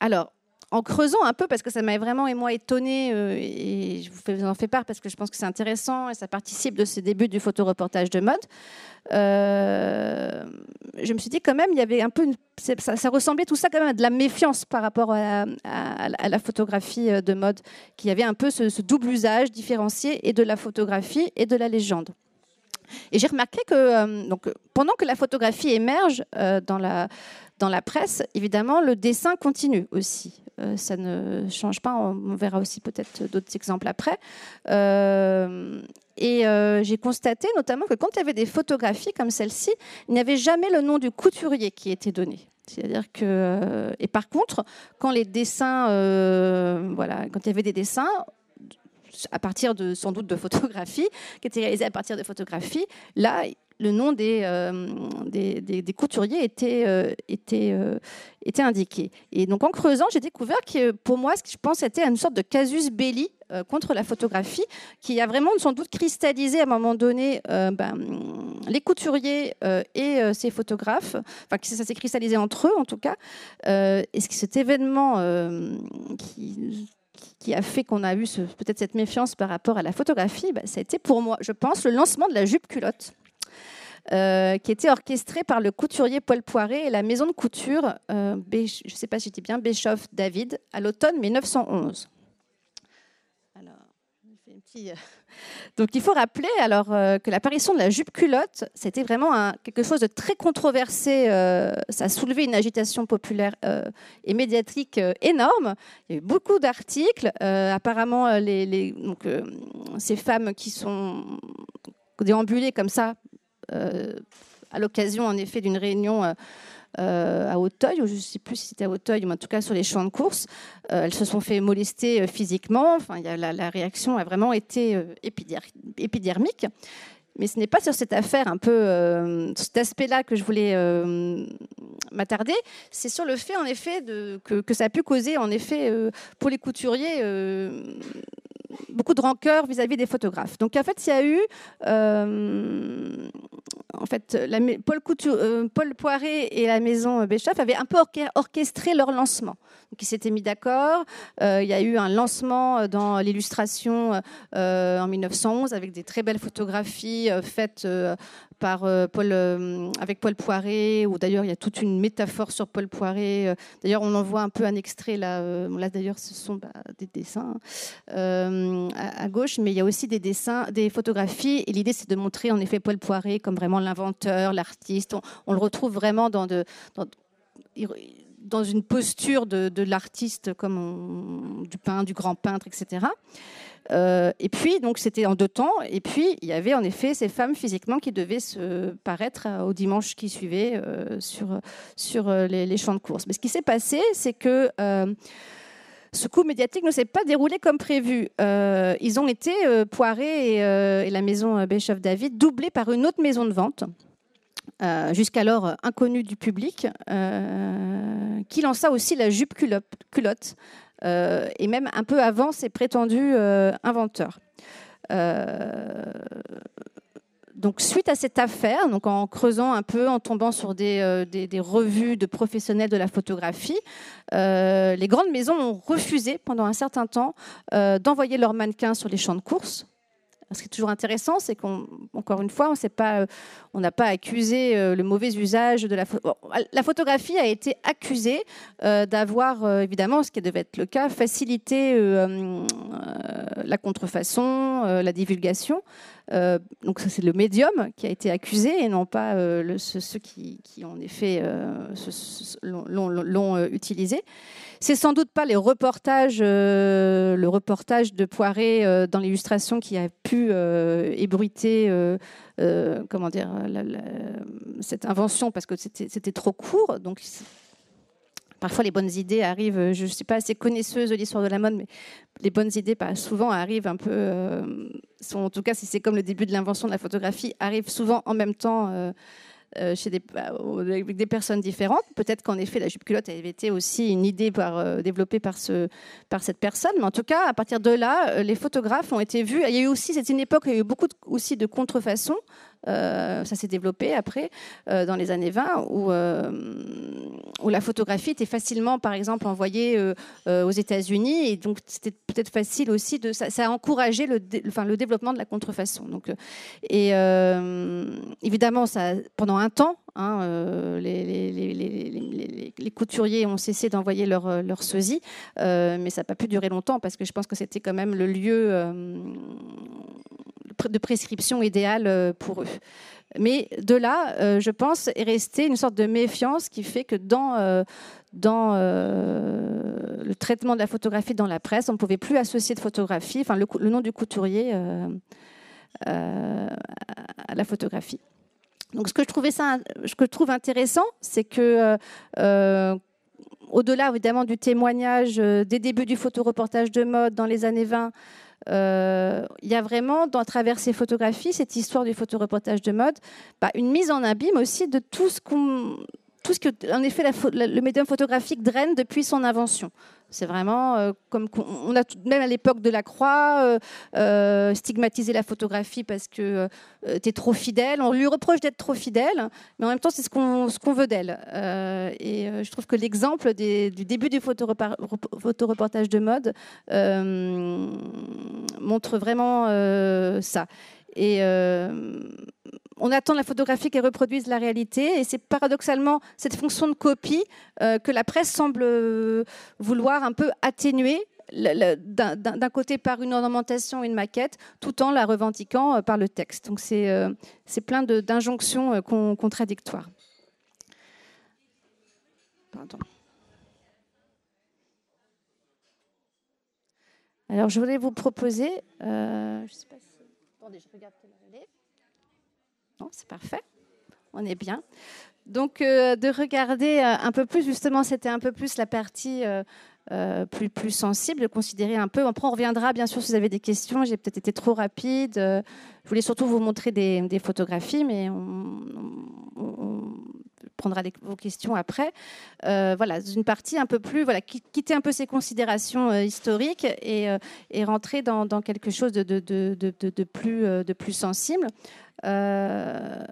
Alors, en creusant un peu, parce que ça m'avait vraiment et moi étonné, euh, et je vous en fais part parce que je pense que c'est intéressant et ça participe de ce début du photoreportage de mode. Euh, je me suis dit quand même, il y avait un peu, ça, ressemblait tout ça quand même à de la méfiance par rapport à, la photographie euh, de mode, qui avait un peu ce, double usage différencié et de la photographie et de la légende. Et j'ai remarqué que donc, pendant que la photographie émerge dans, la, dans la presse, évidemment, le dessin continue aussi. Euh, ça ne change pas. On verra aussi peut-être d'autres exemples après. Euh, et euh, j'ai constaté notamment que quand il y avait des photographies comme celle-ci, il n'y avait jamais le nom du couturier qui était donné. C'est-à-dire que et par contre, quand les dessins, voilà, quand il y avait des dessins, à partir de sans doute de photographies, qui étaient réalisées à partir de photographies, là, le nom des, euh, des, couturiers était, euh, était, euh, était indiqué. Et donc en creusant, j'ai découvert que pour moi, ce que je pense était une sorte de casus belli contre la photographie, qui a vraiment sans doute cristallisé à un moment donné ben, les couturiers et ces photographes, enfin que ça s'est cristallisé entre eux en tout cas. et cet événement qui qui a fait qu'on a eu peut-être cette méfiance par rapport à la photographie, ben, ça a été pour moi, je pense, le lancement de la jupe culotte. Euh, qui était orchestré par le couturier Paul Poiret et la maison de couture, euh, je ne sais pas si j'étais bien, Bischoff David, à l'automne 1911. Alors, euh, Donc il faut rappeler alors que l'apparition de la jupe culotte, c'était vraiment quelque chose de très controversé. ça a soulevé une agitation populaire et médiatique énorme. Il y a eu beaucoup d'articles. apparemment, ces femmes qui sont déambulées comme ça euh, à l'occasion, en effet, d'une réunion. Euh, euh, à Hauteuil, ou je ne sais plus si c'était à Hauteuil, mais en tout cas sur les champs de course. elles se sont fait molester physiquement. Enfin, la, réaction a vraiment été épidermique. Mais ce n'est pas sur cette affaire, un peu cet aspect-là que je voulais m'attarder. C'est sur le fait, en effet, que, ça a pu causer, en effet, pour les couturiers beaucoup de rancœur vis-à-vis des photographes. Donc en fait, il y a eu, euh, en fait, euh, Paul, Poiret et la maison Béchoff avaient un peu orchestré leur lancement. Ils s'étaient mis d'accord. Euh, il y a eu un lancement dans l'illustration en 1911 avec des très belles photographies faites par Paul, avec Paul Poiret, ou d'ailleurs il y a toute une métaphore sur Paul Poiret. D'ailleurs, on en voit un peu un extrait là. là d'ailleurs, ce sont bah, des dessins à, gauche, mais il y a aussi des dessins, des photographies. Et l'idée, c'est de montrer en effet Paul Poiret comme vraiment l'inventeur, l'artiste. On, le retrouve vraiment dans une posture de, l'artiste, comme du peintre, du grand peintre, etc. Euh, et puis, donc, c'était en deux temps. Et puis, il y avait en effet ces femmes physiquement qui devaient se paraître au dimanche qui suivait euh, sur, euh, les, champs de course. Mais ce qui s'est passé, c'est que ce coup médiatique ne s'est pas déroulé comme prévu. ils ont été, Poiré et, la maison Béchef David, doublés par une autre maison de vente. jusqu'alors inconnue du public, qui lança aussi la jupe culotte, euh, et même un peu avant ses prétendus euh, inventeurs. Euh, donc, suite à cette affaire, en creusant un peu, en tombant sur des, des, revues de professionnels de la photographie, les grandes maisons ont refusé pendant un certain temps d'envoyer leurs mannequins sur les champs de course ce qui est toujours intéressant, c'est qu'encore une fois, on n'a pas accusé euh, le mauvais usage de la La photographie a été accusée euh, d'avoir, euh, évidemment, ce qui devait être le cas, facilité la contrefaçon, la divulgation. donc c'est le médium qui a été accusé et non pas ceux, qui, en effet l'ont utilisé. C'est sans doute pas euh, le reportage de Poiré euh, dans l'illustration qui a pu euh, ébruiter, cette invention parce que c'était trop court. Donc parfois les bonnes idées arrivent. Je ne suis pas assez connaisseuse de l'histoire de la mode, mais les bonnes idées, souvent arrivent un peu. en tout cas, si c'est comme le début de l'invention de la photographie, arrivent souvent en même temps chez des, bah, avec des personnes différentes. Peut-être qu'en effet, la jupe culotte avait été aussi une idée par, euh, développée par, ce, par cette personne. Mais en tout cas, à partir de là, euh, les photographes ont été vus. Il y a eu aussi, c'est une époque où il y a eu beaucoup aussi de contrefaçons. Ça s'est développé après, dans les années 20, où, où la photographie était facilement, par exemple, envoyée aux États-Unis. Et donc, c'était peut-être facile aussi de. Ça, a encouragé le, développement de la contrefaçon. Donc, et évidemment, ça, pendant un temps. Euh, les, couturiers ont cessé d'envoyer leur, euh, leur sosie, euh, mais ça n'a pas pu durer longtemps parce que je pense que c'était quand même le lieu de prescription idéal pour eux. Mais de là, je pense, est restée une sorte de méfiance qui fait que dans, le traitement de la photographie dans la presse, on ne pouvait plus associer de photographie, enfin le nom du couturier à la photographie. Donc, ce que je, trouvais ça, trouve intéressant, c'est que, euh, euh, au-delà évidemment du témoignage euh, des débuts du photoreportage de mode dans les années 20, il y a vraiment, dans, à travers ces photographies, cette histoire du photoreportage de mode, bah, une mise en abîme aussi de tout ce qu'on tout ce que, en effet, le médium photographique draine depuis son invention. C'est vraiment euh, comme on a même à l'époque de la Croix euh, euh, stigmatisé la photographie parce que tu es trop fidèle. On lui reproche d'être trop fidèle, mais en même temps c'est ce qu'on ce qu'on veut d'elle. et je trouve que l'exemple du début du photoreportage de mode montre vraiment ça. Et on attend la photographie qu'elle reproduise la réalité. Et c'est paradoxalement cette fonction de copie euh, que la presse semble euh, vouloir un peu atténuer d'un côté par une ornementation, une maquette, tout en la revendiquant euh, par le texte. Donc c'est plein d'injonctions contradictoires. Alors je voulais vous proposer. Je regarde c'est parfait. On est bien. Donc, euh, de regarder euh, un peu plus, justement, c'était un peu plus la partie euh, plus, plus sensible, de considérer un peu. Après, on reviendra, bien sûr, si vous avez des questions. J'ai peut-être été trop rapide. je voulais surtout vous montrer des, photographies, mais on, prendra vos questions après. voilà, une partie un peu plus, voilà, quitter un peu ces considérations historiques et, et, rentrer dans, quelque chose de, plus, sensible. Euh,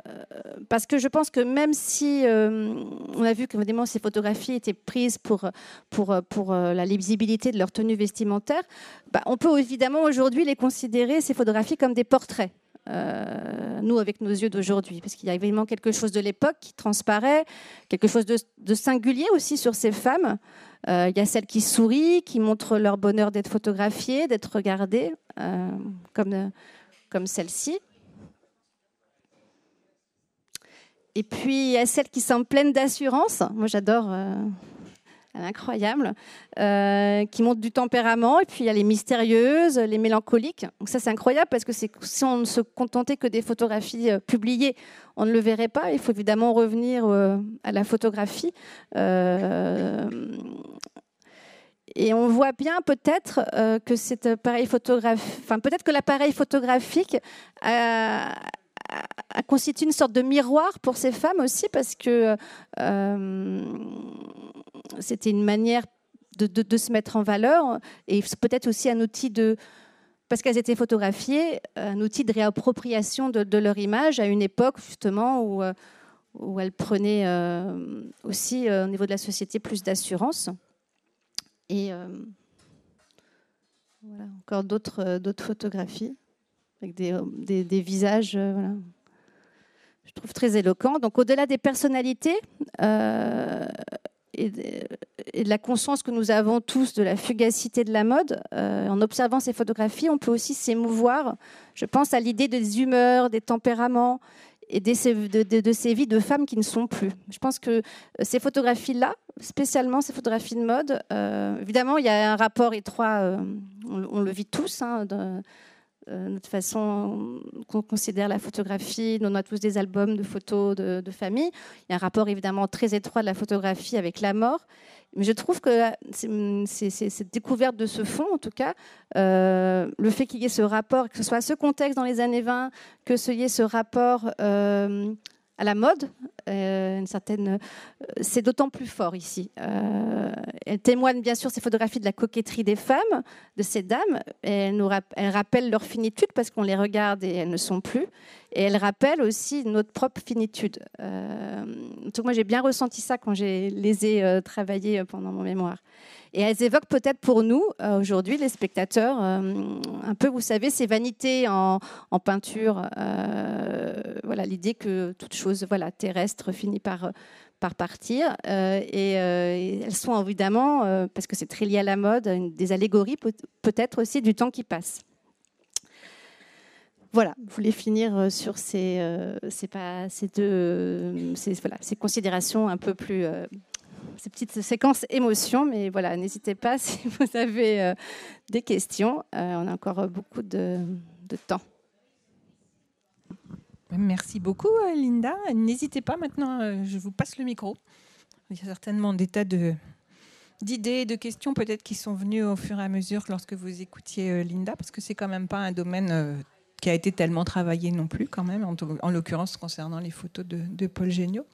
parce que je pense que même si euh, on a vu que ces photographies étaient prises pour, pour, pour euh, la lisibilité de leur tenue vestimentaire, bah, on peut évidemment aujourd'hui les considérer, ces photographies, comme des portraits. Nous, avec nos yeux d'aujourd'hui, parce qu'il y a évidemment quelque chose de l'époque qui transparaît, quelque chose de, singulier aussi sur ces femmes. Il y a celles qui sourient, qui montrent leur bonheur d'être photographiées, d'être regardées, comme, comme celle-ci. Et puis, il y a celles qui sont pleines d'assurance. Moi, j'adore. Incroyable, euh, qui montre du tempérament. Et puis il y a les mystérieuses, les mélancoliques. Donc ça, c'est incroyable parce que si on ne se contentait que des photographies euh, publiées, on ne le verrait pas. Il faut évidemment revenir euh, à la photographie. et on voit bien peut-être que cet appareil photographique, enfin peut-être que l'appareil photographique a, constitue une sorte de miroir pour ces femmes aussi parce que c'était une manière de, se mettre en valeur et peut-être aussi un outil de parce qu'elles étaient photographiées, un outil de réappropriation de, leur image à une époque justement où, euh, où elles prenaient euh, aussi euh, au niveau de la société plus d'assurance. Et voilà, encore d'autres photographies avec des, des, visages. Voilà. Je trouve très éloquents. Donc au-delà des personnalités, et de, la conscience que nous avons tous de la fugacité de la mode, euh, en observant ces photographies, on peut aussi s'émouvoir. Je pense à l'idée des humeurs, des tempéraments et de, ces vies de femmes qui ne sont plus. Je pense que euh, ces photographies-là, spécialement ces photographies de mode, euh, évidemment, il y a un rapport étroit, on, le vit tous, hein, euh, notre façon qu'on considère la photographie. On a tous des albums de photos de, famille. Il y a un rapport évidemment très étroit de la photographie avec la mort. Mais je trouve que c'est cette découverte de ce fond, en tout cas, euh, le fait qu'il y ait ce rapport, que ce soit ce contexte dans les années 20, que ce y ait ce rapport euh, à la mode, euh, certaine, euh, c'est d'autant plus fort ici. Euh, elle témoigne bien sûr ces photographies de la coquetterie des femmes, de ces dames. elle, nous elle rappelle leur finitude parce qu'on les regarde et elles ne sont plus. Et elle rappelle aussi notre propre finitude. donc moi j'ai bien ressenti ça quand j'ai les ai travaillés pendant mon mémoire. Et elles évoquent peut-être pour nous, euh, aujourd'hui, les spectateurs, euh, un peu, vous savez, ces vanités en, peinture. Euh, voilà, l'idée que toute chose voilà, terrestre finit par, par partir. Et, elles sont évidemment, parce que c'est très lié à la mode, des allégories peut-être aussi du temps qui passe. Voilà, je voulais finir sur ces, pas, ces deux ces, voilà, ces considérations un peu plus ces petites séquences émotions. Mais voilà, n'hésitez pas si vous avez euh, des questions. Euh, on a encore beaucoup de, temps. Merci beaucoup, euh, Linda. N'hésitez pas maintenant, je vous passe le micro. Il y a certainement des tas de, d'idées, de questions peut-être qui sont venues au fur et à mesure lorsque vous écoutiez Linda, parce que c'est quand même pas un domaine qui a été tellement travaillé non plus, quand même, en, l'occurrence concernant les photos de, de Paul Géniaud.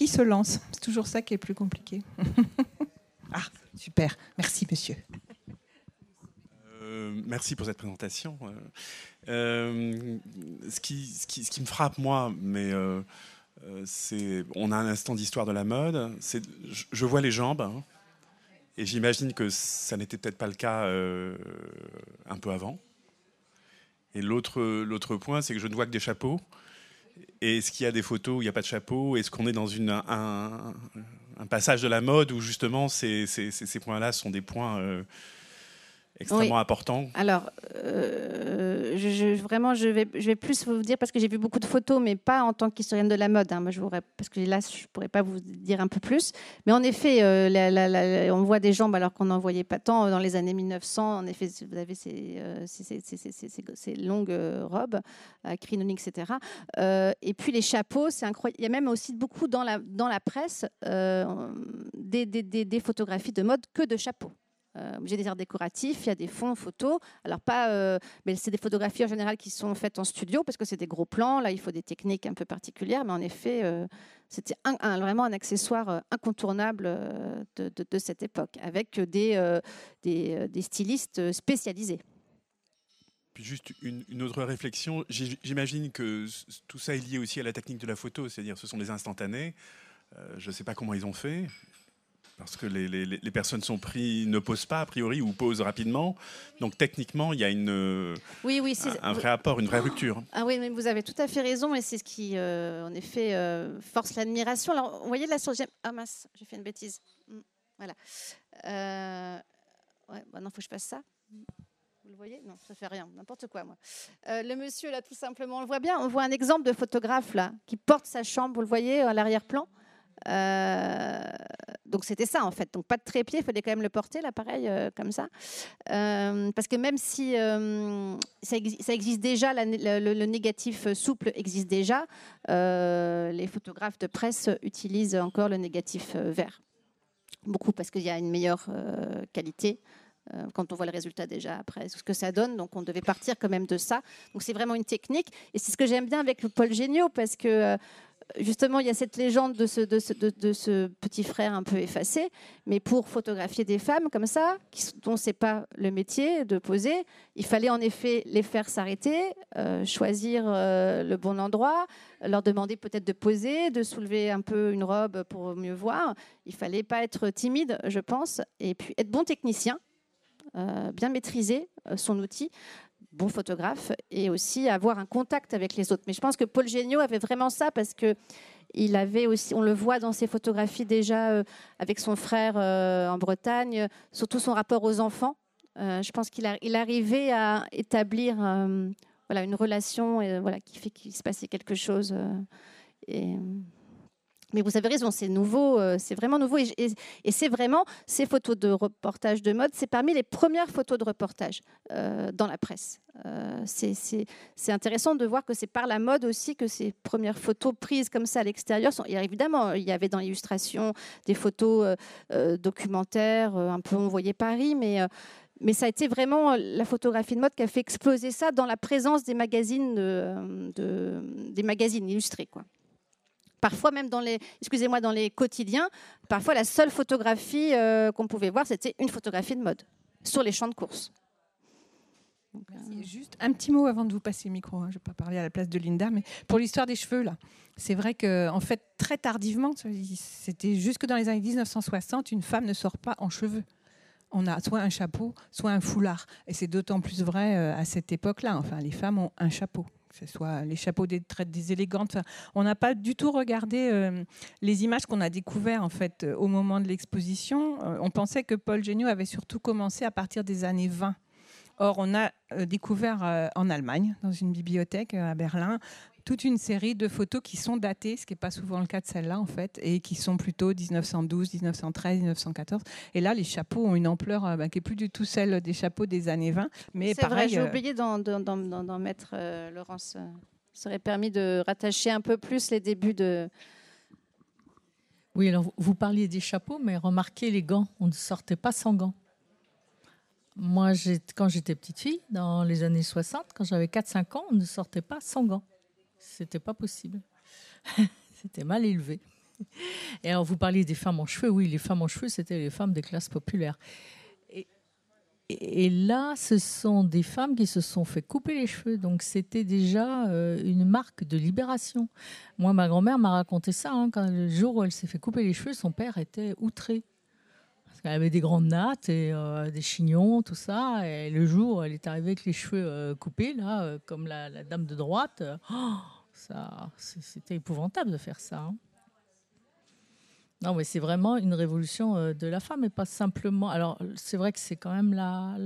Qui se lance C'est toujours ça qui est plus compliqué. ah, super. Merci, monsieur. Euh, merci pour cette présentation. Euh, ce, qui, ce, qui, ce, qui, me frappe, moi, mais euh, c'est, on a un instant d'histoire de la mode. C'est, je, vois les jambes, hein, et j'imagine que ça n'était peut-être pas le cas un peu avant. Et l'autre, l'autre point, c'est que je ne vois que des chapeaux. Est-ce qu'il y a des photos où il n'y a pas de chapeau? Est-ce qu'on est dans une, un, passage de la mode où justement ces, ces, ces points-là sont des points euh, extrêmement important Alors, euh, je, vraiment, je vais, plus vous dire parce que j'ai vu beaucoup de photos, mais pas en tant qu'historienne de la mode. Hein. Parce que là, je ne pourrais pas vous dire un peu plus. Mais en effet, euh, on voit des jambes alors qu'on n'en voyait pas tant dans les années 1900. En effet, vous avez ces, euh, longues robes, crinoniques, etc. et puis les chapeaux, c'est incroyable. Il y a même aussi beaucoup dans la, presse des photographies de mode que de chapeaux. Euh, j'ai des arts décoratifs, il y a des fonds photos. Alors pas, euh, mais c'est des photographies en général qui sont faites en studio parce que c'est des gros plans. Là, il faut des techniques un peu particulières, mais en effet, euh, c'était vraiment un accessoire incontournable de, cette époque, avec des, des, stylistes spécialisés. Puis juste une, une autre réflexion. J'imagine que tout ça est lié aussi à la technique de la photo, c'est-à-dire ce sont des instantanés. je ne sais pas comment ils ont fait parce que les, personnes sont pris, ne posent pas a priori ou posent rapidement. Donc techniquement, il y a une, oui, oui, un, vrai apport, une vraie rupture. Ah oui, mais vous avez tout à fait raison, et c'est ce qui, euh, en effet, euh, force l'admiration. Alors, vous voyez là sur ah mince, j'ai fait une bêtise. Hmm, voilà. Euh, ouais, bah non, faut que je fasse ça. Vous le voyez? Non, ça fait rien, n'importe quoi, moi. le monsieur, là, tout simplement, on le voit bien. On voit un exemple de photographe, là, qui porte sa chambre, vous le voyez, à l'arrière-plan? Donc c'était ça en fait. Donc pas de trépied, il fallait quand même le porter l'appareil euh, comme ça, euh, parce que même si euh, ça, existe déjà, le, négatif souple existe déjà, les photographes de presse utilisent encore le négatif vert, beaucoup parce qu'il y a une meilleure qualité. Quand on voit le résultat déjà après, ce que ça donne, donc on devait partir quand même de ça. Donc c'est vraiment une technique, et c'est ce que j'aime bien avec Paul Géniaux, parce que justement, il y a cette légende de ce, petit frère un peu effacé, mais pour photographier des femmes comme ça, dont c'est pas le métier de poser, il fallait en effet les faire s'arrêter, euh, choisir euh, le bon endroit, leur demander peut-être de poser, de soulever un peu une robe pour mieux voir. Il fallait pas être timide, je pense, et puis être bon technicien. Euh, bien maîtriser son outil bon photographe et aussi avoir un contact avec les autres. Mais je pense que Paul Géniaud avait vraiment ça parce que il avait aussi, on le voit dans ses photographies déjà euh, avec son frère euh, en Bretagne, surtout son rapport aux enfants. Euh, je pense qu'il il arrivait à établir voilà, une relation et, voilà, qui fait qu'il se passait quelque chose. Mais vous avez raison, c'est nouveau, euh, c'est vraiment nouveau. Et, c'est vraiment ces photos de reportage de mode, c'est parmi les premières photos de reportage euh, dans la presse. Euh, c'est intéressant de voir que c'est par la mode aussi que ces premières photos prises comme ça à l'extérieur sont. évidemment, il y avait dans l'illustration des photos documentaires, un peu on voyait Paris, mais ça a été vraiment la photographie de mode qui a fait exploser ça dans la présence des magazines, de, des magazines illustrés. Quoi. Parfois même dans les, excusez-moi, dans les quotidiens, parfois la seule photographie euh, qu'on pouvait voir, c'était une photographie de mode sur les champs de course. Juste un petit mot avant de vous passer le micro. Hein. Je ne vais pas parler à la place de Linda, mais pour l'histoire des cheveux, là, c'est vrai que fait très tardivement, c'était jusque dans les années 1960, une femme ne sort pas en cheveux. On a soit un chapeau, soit un foulard, et c'est d'autant plus vrai euh, à cette époque-là. Enfin, les femmes ont un chapeau que ce soit les chapeaux des des élégantes. on n'a pas du tout regardé euh, les images qu'on a découvertes en fait euh, au moment de l'exposition. Euh, on pensait que Paul Géniaud avait surtout commencé à partir des années 20. Or, on a découvert en Allemagne, dans une bibliothèque à Berlin, toute une série de photos qui sont datées, ce qui n'est pas souvent le cas de celle-là en fait, et qui sont plutôt 1912, 1913, 1914. Et là, les chapeaux ont une ampleur euh, bah, qui n'est plus du tout celle des chapeaux des années 20. Mais C'est vrai, j'ai euh, oublié d'en mettre, euh, Laurence. Ça aurait permis de rattacher un peu plus les débuts de... Oui, alors vous parliez des chapeaux, mais remarquez les gants, on ne sortait pas sans gants. Moi, quand j'étais petite fille, dans les années 60, quand j'avais 4-5 ans, on ne sortait pas sans gants. C'était pas possible. c'était mal élevé. Et alors, vous parliez des femmes en cheveux. Oui, les femmes en cheveux, c'était les femmes des classes populaires. Et, là, ce sont des femmes qui se sont fait couper les cheveux. Donc, c'était déjà euh, une marque de libération. Moi, ma grand-mère m'a raconté ça. Hein, quand le jour où elle s'est fait couper les cheveux, son père était outré. Qu'elle avait des grandes nattes et euh, des chignons, tout ça. Et le jour elle est arrivée avec les cheveux euh, coupés, là, comme la, dame de droite, oh, c'était épouvantable de faire ça. Hein. Non, mais c'est vraiment une révolution euh, de la femme et pas simplement. Alors, c'est vrai que c'est quand même la,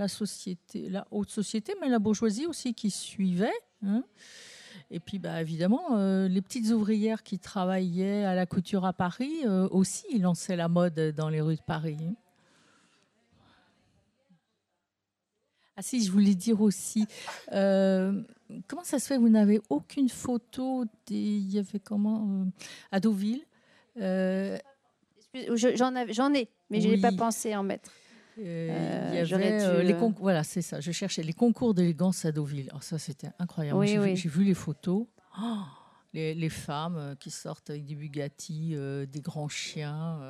haute société, mais la bourgeoisie aussi qui suivait. Hein. Et puis, bah, évidemment, euh, les petites ouvrières qui travaillaient à la couture à Paris euh, aussi lançaient la mode dans les rues de Paris. Ah si, je voulais dire aussi, comment ça se fait que vous n'avez aucune photo Il y avait comment euh, à Deauville euh, J'en ai, mais je n'ai pas pensé en mettre. Euh, il y avait les concours, voilà, c'est ça. Je cherchais les concours d'élégance à Deauville. Alors ça, c'était incroyable. J'ai vu, les photos. Oh, les, femmes qui sortent avec des Bugatti, des grands chiens,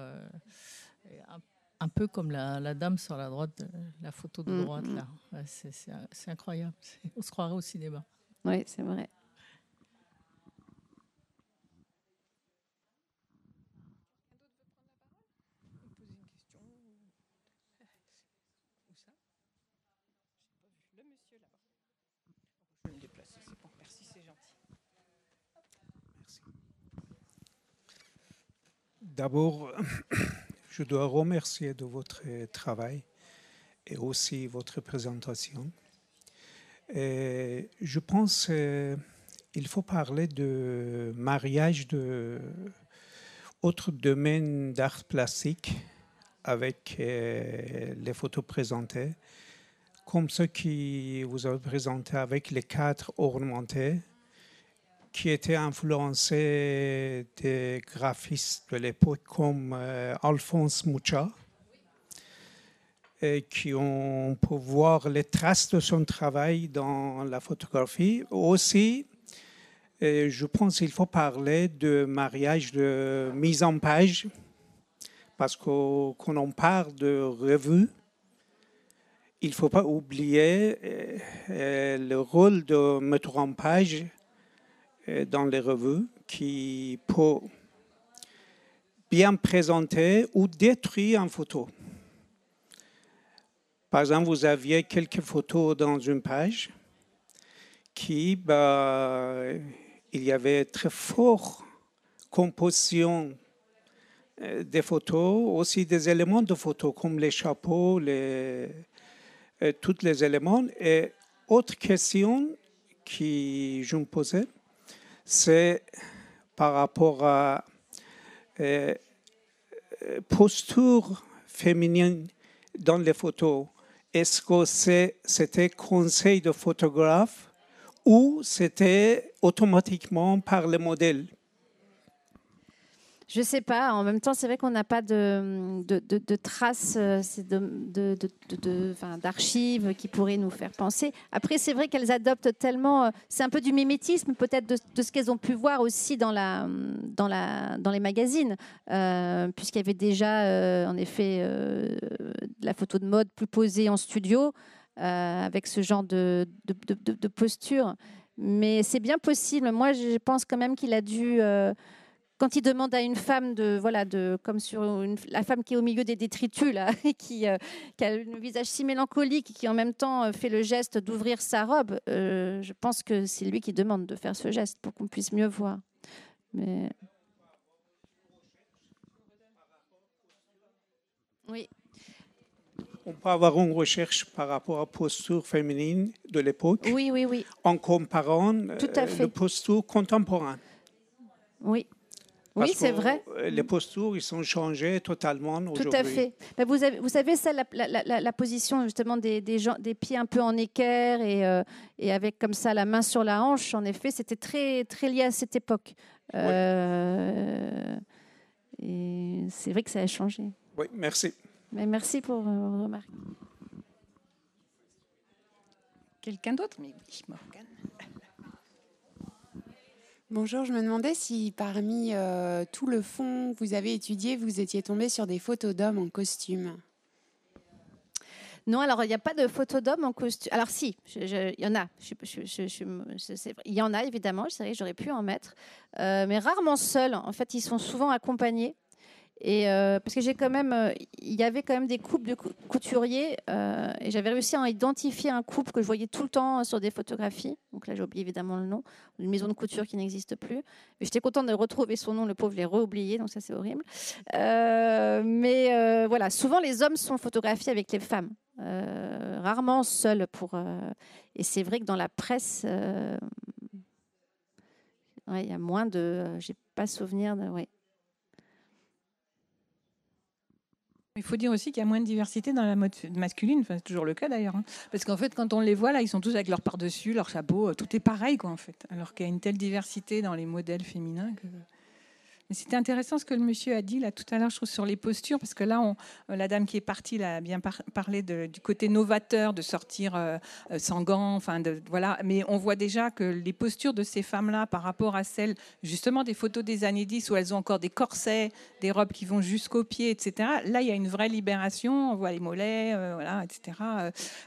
un, peu comme la, dame sur la droite, la photo de mm, droite mm. là. c'est incroyable. On se croirait au cinéma. Oui, c'est vrai. D'abord, je dois remercier de votre travail et aussi votre présentation. Je pense qu'il faut parler de mariage de, autre domaine d'art plastique avec les photos présentées, comme ceux qui vous avez présenté avec les cadres ornementés, qui étaient influencés des graphistes de l'époque comme Alphonse Mucha qui ont pour voir les traces de son travail dans la photographie. Aussi, je pense qu'il faut parler de mariage de mise en page, parce que quand on parle de revue, il ne faut pas oublier le rôle de metteur en page dans les revues qui peut bien présenter ou détruire une photo. Par exemple, vous aviez quelques photos dans une page qui, bah, il y avait très fort composition euh, des photos, aussi des éléments de photos comme les chapeaux, les, euh, tous les éléments. Et autre question que je me posais, c'est par rapport à euh, posture féminine dans les photos. Est-ce que c'était conseil de photographe ou c'était automatiquement par le modèle je ne sais pas. En même temps, c'est vrai qu'on n'a pas de, de, traces euh, d'archives qui pourraient nous faire penser. Après, c'est vrai qu'elles adoptent tellement. Euh, c'est un peu du mimétisme, peut-être, de, ce qu'elles ont pu voir aussi dans, la, dans, la, dans les magazines, euh, puisqu'il y avait déjà, en effet, la photo de mode plus posée en studio, avec ce genre de, de posture. Mais c'est bien possible. Moi, je pense quand même qu'il a dû quand il demande à une femme de voilà de comme sur la femme qui est au milieu des détritus là et qui, euh, qui, a un visage si mélancolique et qui en même temps euh, fait le geste d'ouvrir sa robe, euh, je pense que c'est lui qui demande de faire ce geste pour qu'on puisse mieux voir. Mais oui. On peut avoir une recherche par rapport à la posture féminine de l'époque. Oui, oui, oui. En comparant Tout à fait. posture contemporaine. Oui, oui, c'est vrai. Les postures, ils sont changés totalement aujourd'hui. Tout à fait. Vous, avez, vous savez, ça, la, position justement des, des, gens, des, pieds un peu en équerre et, euh, et, avec comme ça la main sur la hanche, en effet, c'était très, très lié à cette époque. Euh, et c'est vrai que ça a changé. Oui, merci. Mais merci pour vos remarques. Quelqu'un d'autre? Mais oui, Morgane. Bonjour, je me demandais si parmi euh, tout le fond que vous avez étudié, vous étiez tombé sur des photos d'hommes en costume. Non, alors il n'y a pas de photos d'hommes en costume. Alors si, il y en a. il y en a évidemment. J'aurais pu en mettre, euh, mais rarement seuls. En fait, ils sont souvent accompagnés. Euh, parce que j'ai quand même, euh, il y avait quand même des couples de couturiers euh, et j'avais réussi à identifier un couple que je voyais tout le temps sur des photographies. Donc là, j'ai oublié évidemment le nom, une maison de couture qui n'existe plus. J'étais contente de retrouver son nom. Le pauvre, je l'ai re-oublié, donc ça c'est horrible. mais voilà, souvent les hommes sont photographiés avec les femmes, rarement seuls pour. et c'est vrai que dans la presse. il y a moins de. J'ai pas souvenir de. Ouais. Il faut dire aussi qu'il y a moins de diversité dans la mode masculine, c'est toujours le cas d'ailleurs. Hein. Parce qu'en fait, quand on les voit, là, ils sont tous avec leur par-dessus, leur chapeau, euh, tout est pareil, quoi, en fait. Alors qu'il y a une telle diversité dans les modèles féminins que. C'était intéressant ce que le monsieur a dit là tout à l'heure, je trouve, sur les postures, parce que là, euh, la dame qui est partie là, a bien parlé du côté novateur de sortir euh, euh, sans gants, enfin voilà. Mais on voit déjà que les postures de ces femmes-là, par rapport à celles justement des photos des années 10 où elles ont encore des corsets, des robes qui vont jusqu'aux pieds, etc. Là, il y a une vraie libération. On voit les mollets, voilà, etc.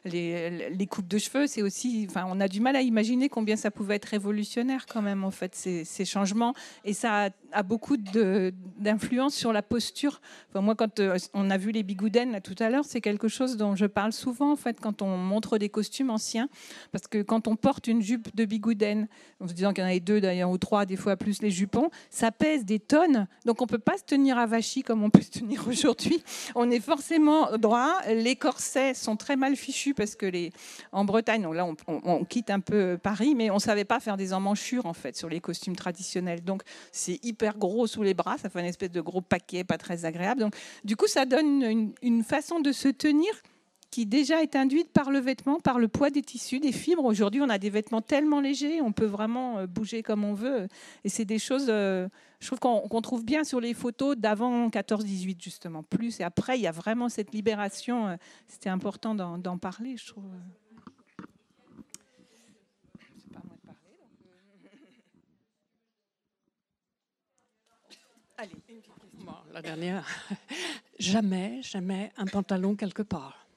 Les, les, coupes de cheveux, c'est aussi, enfin, on a du mal à imaginer combien ça pouvait être révolutionnaire quand même en fait ces, ces changements. Et ça a beaucoup d'influence sur la posture. Enfin, moi, quand euh, on a vu les bigouden là, tout à l'heure, c'est quelque chose dont je parle souvent en fait quand on montre des costumes anciens, parce que quand on porte une jupe de bigouden, en se disant qu'il y en avait deux d'ailleurs ou trois, des fois plus les jupons, ça pèse des tonnes, donc on peut pas se tenir à vachy comme on peut se tenir aujourd'hui. On est forcément droit. Les corsets sont très mal fichus parce que les en Bretagne, là on, on quitte un peu Paris, mais on savait pas faire des emmanchures en fait sur les costumes traditionnels, donc c'est hyper gros sous les bras, ça fait une espèce de gros paquet, pas très agréable. Donc, du coup, ça donne une, une façon de se tenir qui déjà est induite par le vêtement, par le poids des tissus, des fibres. Aujourd'hui, on a des vêtements tellement légers, on peut vraiment euh, bouger comme on veut. Et c'est des choses, euh, je trouve qu'on trouve bien sur les photos d'avant 14-18, justement. Plus et après, il y a vraiment cette libération. Euh, c'était important d'en parler, je trouve. La dernière. jamais, jamais un pantalon quelque part.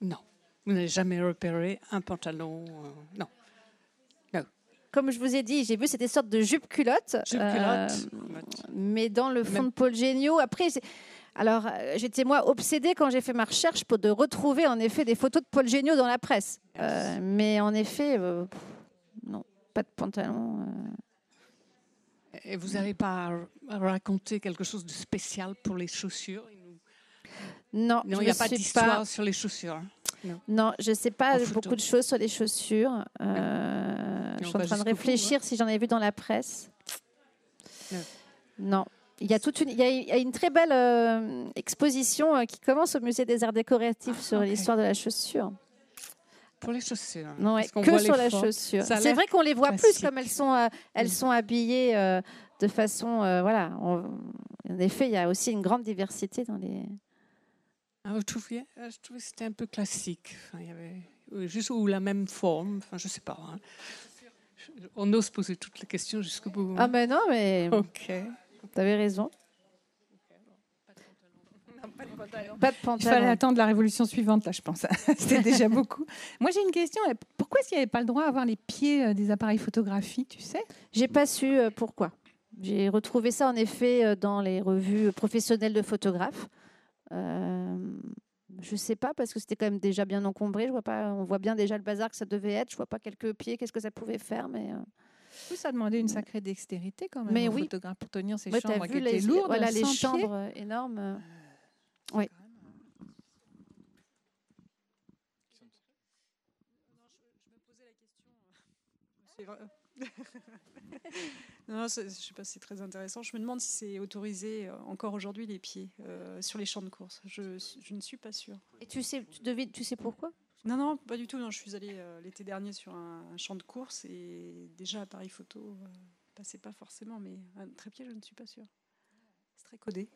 Non. Vous n'avez jamais repéré un pantalon euh, Non. Comme je vous ai dit, j'ai vu cette sorte de jupe culotte. Jupe euh, mais dans le fond de Paul Géniaud. Après, alors, euh, j'étais moi obsédée quand j'ai fait ma recherche pour de retrouver en effet des photos de Paul Géniaud dans la presse. mais en effet, non, pas de pantalon. Et vous n'avez pas raconté quelque chose de spécial pour les chaussures? Non, il n'y a pas d'histoire sur les chaussures. Non, je ne sais pas beaucoup de choses sur les chaussures. Euh, je suis en train de réfléchir hein. si j'en ai vu dans la presse. Non. Il y a, toute une, il y a une très belle euh, exposition euh, qui commence au Musée des Arts Décoratifs ah, sur l'histoire de la chaussure. Pour les chaussures. Non, que sur la chaussure. C'est vrai qu'on les voit plus comme elles sont, elles mm. sont habillées de façon. voilà. en effet, il y a aussi une grande diversité dans les. Ah, ah, Je trouvais que c'était un peu classique. Enfin, il y avait juste ou la même forme. Enfin, je sais pas. Hein. On ose poser toutes les questions jusqu'au bout. Ah ben non, mais. Ok. Vous avez raison. Pas de pantalon. Il fallait attendre la révolution suivante, là, je pense. C'était déjà beaucoup. Moi, j'ai une question. Pourquoi est-ce qu'il n'y avait pas le droit à voir les pieds euh, des appareils photographiques, tu sais? J'ai pas su euh, pourquoi. J'ai retrouvé ça, en effet, euh, dans les revues professionnelles de photographes. Euh, je sais pas parce que c'était quand même déjà bien encombré. Je vois pas, on voit bien déjà le bazar que ça devait être. Je vois pas quelques pieds, qu'est-ce que ça pouvait faire, mais. Euh... ça demandait une sacrée dextérité quand même mais oui. pour tenir ces chambres qui étaient lourdes. Voilà les chambres euh, énormes. Euh, oui. Non, je ne sais pas si c'est très intéressant. Je me demande si c'est autorisé euh, encore aujourd'hui les pieds euh, sur les champs de course. Je, je, ne suis pas sûre. Et tu sais, tu, devais, tu sais pourquoi? Non, non, pas du tout. Non, je suis allée euh, l'été dernier sur un, champ de course et déjà appareil photo passait pas forcément, mais un trépied, je ne suis pas sûre. C'est très codé.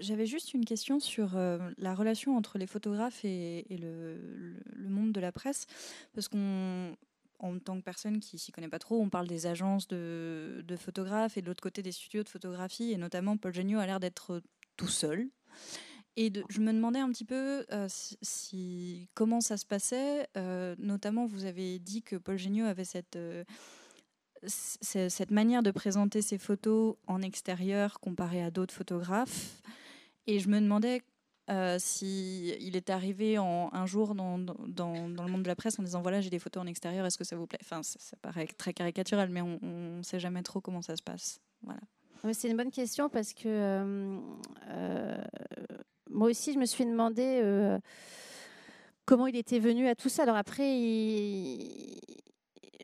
J'avais juste une question sur euh, la relation entre les photographes et, le, monde de la presse, parce qu'on, en tant que personne qui s'y connaît pas trop, on parle des agences de, photographes et de l'autre côté des studios de photographie, et notamment Paul Genio a l'air d'être tout seul. Et je me demandais un petit peu euh, comment ça se passait. Euh, notamment, vous avez dit que Paul Genio avait cette cette manière de présenter ses photos en extérieur comparée à d'autres photographes. Et je me demandais euh, si il est arrivé en, un jour dans, dans, le monde de la presse en disant voilà j'ai des photos en extérieur est-ce que ça vous plaît? Enfin ça, paraît très caricatural mais on ne sait jamais trop comment ça se passe. Voilà. C'est une bonne question parce que euh, euh, moi aussi je me suis demandé comment il était venu à tout ça. Alors après il,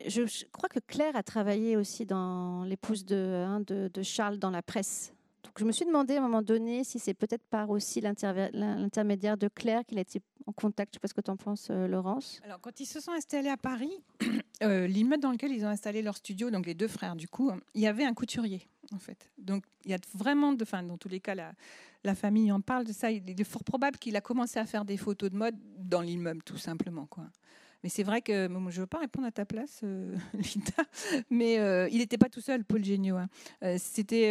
je, crois que Claire a travaillé aussi dans l'épouse de, hein, de, Charles dans la presse. Donc je me suis demandé à un moment donné si c'est peut-être par aussi l'intermédiaire de Claire qu'il a été en contact. Je ne sais pas ce que tu en penses, euh, Laurence. Alors quand ils se sont installés à Paris, euh, l'immeuble dans lequel ils ont installé leur studio, donc les deux frères du coup, il y avait un couturier en fait. Donc il y a vraiment, de, enfin dans tous les cas, la, la famille en parle de ça. Il est fort probable qu'il a commencé à faire des photos de mode dans l'immeuble, tout simplement. Quoi. Mais c'est vrai que je ne veux pas répondre à ta place, euh, Linda, mais euh, il n'était pas tout seul, Paul Géniaud. Hein. Euh, c'était,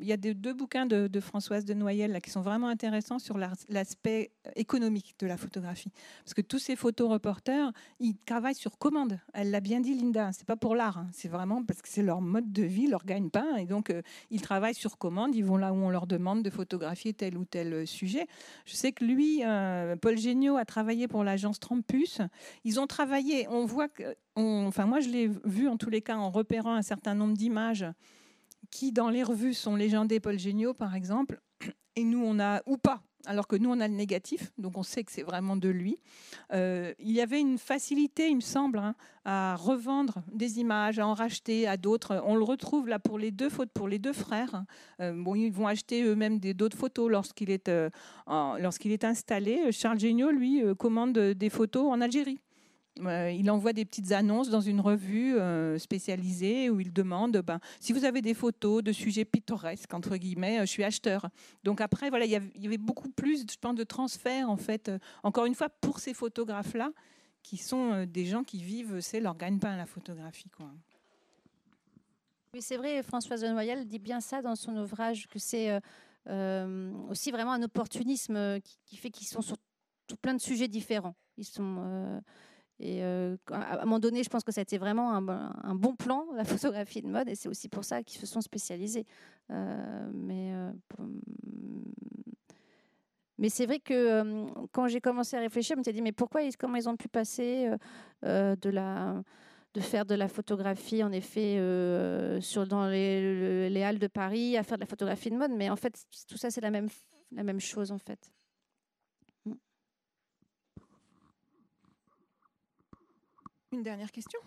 il y a deux bouquins de, Françoise de Noyel là, qui sont vraiment intéressants sur l'aspect économique de la photographie. Parce que tous ces photoreporters, ils travaillent sur commande. Elle l'a bien dit, Linda. C'est pas pour l'art, hein. c'est vraiment parce que c'est leur mode de vie, leur gagne-pain. Et donc, ils travaillent sur commande. Ils vont là où on leur demande de photographier tel ou tel sujet. Je sais que lui, Paul Géniaud, a travaillé pour l'agence Trampus. Ils ont travailler. On voit que, enfin moi je l'ai vu en tous les cas en repérant un certain nombre d'images qui dans les revues sont légendées Paul Géniaud par exemple. et nous on a ou pas alors que nous, on a le négatif, donc on sait que c'est vraiment de lui. Euh, il y avait une facilité, il me semble, hein, à revendre des images, à en racheter à d'autres. On le retrouve là pour les deux fautes, pour les deux frères. Euh, ils vont acheter eux-mêmes d'autres photos lorsqu'il est, euh, lorsqu'il est installé. Charles Géniaud, lui, commande des photos en Algérie. Euh, il envoie des petites annonces dans une revue euh, spécialisée où il demande ben, si vous avez des photos de sujets pittoresques, entre guillemets, euh, je suis acheteur. Donc après, voilà, il y avait beaucoup plus je pense, de transferts, en fait, encore une fois, pour ces photographes-là, qui sont des gens qui vivent, c'est leur gagne-pain, la photographie. Quoi. Oui, c'est vrai, Françoise de dit bien ça dans son ouvrage, que c'est aussi vraiment un opportunisme qui, fait qu'ils sont sur tout plein de sujets différents. Ils sont et euh, à un moment donné, je pense que ça a été vraiment un, bon plan, la photographie de mode, et c'est aussi pour ça qu'ils se sont spécialisés. Euh, mais euh, mais c'est vrai que quand j'ai commencé à réfléchir, je me suis dit, mais pourquoi, comment ils ont pu passer de faire de la photographie, en effet, dans les, les, halles de Paris, à faire de la photographie de mode? Mais en fait, tout ça, c'est la même, la même chose, en fait. Une dernière question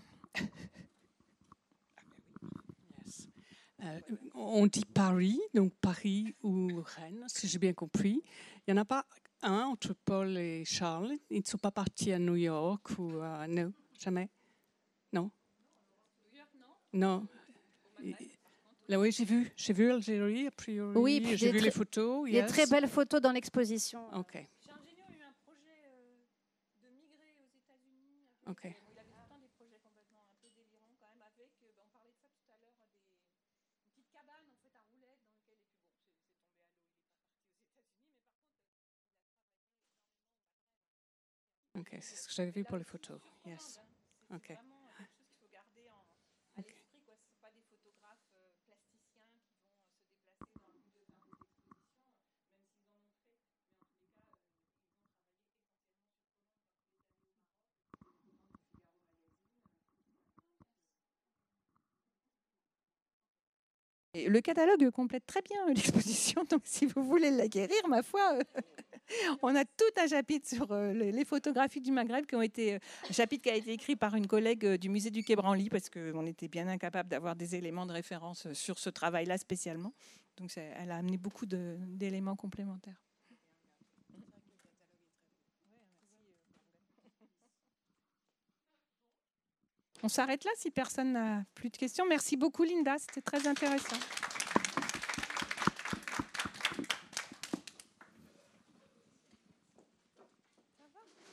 euh, on dit Paris, donc Paris ou Rennes, si j'ai bien compris. Il n'y en a pas un entre Paul et Charles? Ils ne sont pas partis à New York ou non, jamais? Non? New York, non. Non. Là, oui, j'ai vu, j'ai vu Algérie a priori. Oui, j'ai vu les photos. Il y a très belles photos dans l'exposition. Ok. Ok. Ok, c'est ce que j'avais vu pour les photos. Yes. Ok. le catalogue complète très bien l'exposition, donc si vous voulez l'acquérir, ma foi, on a tout un chapitre sur euh, les photographies du Maghreb qui été, euh, un chapitre qui a été écrit par une collègue euh, du musée du Quai Branly parce qu'on était bien incapable d'avoir des éléments de référence sur ce travail-là spécialement. Donc elle a amené beaucoup d'éléments complémentaires. On s'arrête là si personne n'a plus de questions. Merci beaucoup Linda, c'était très intéressant.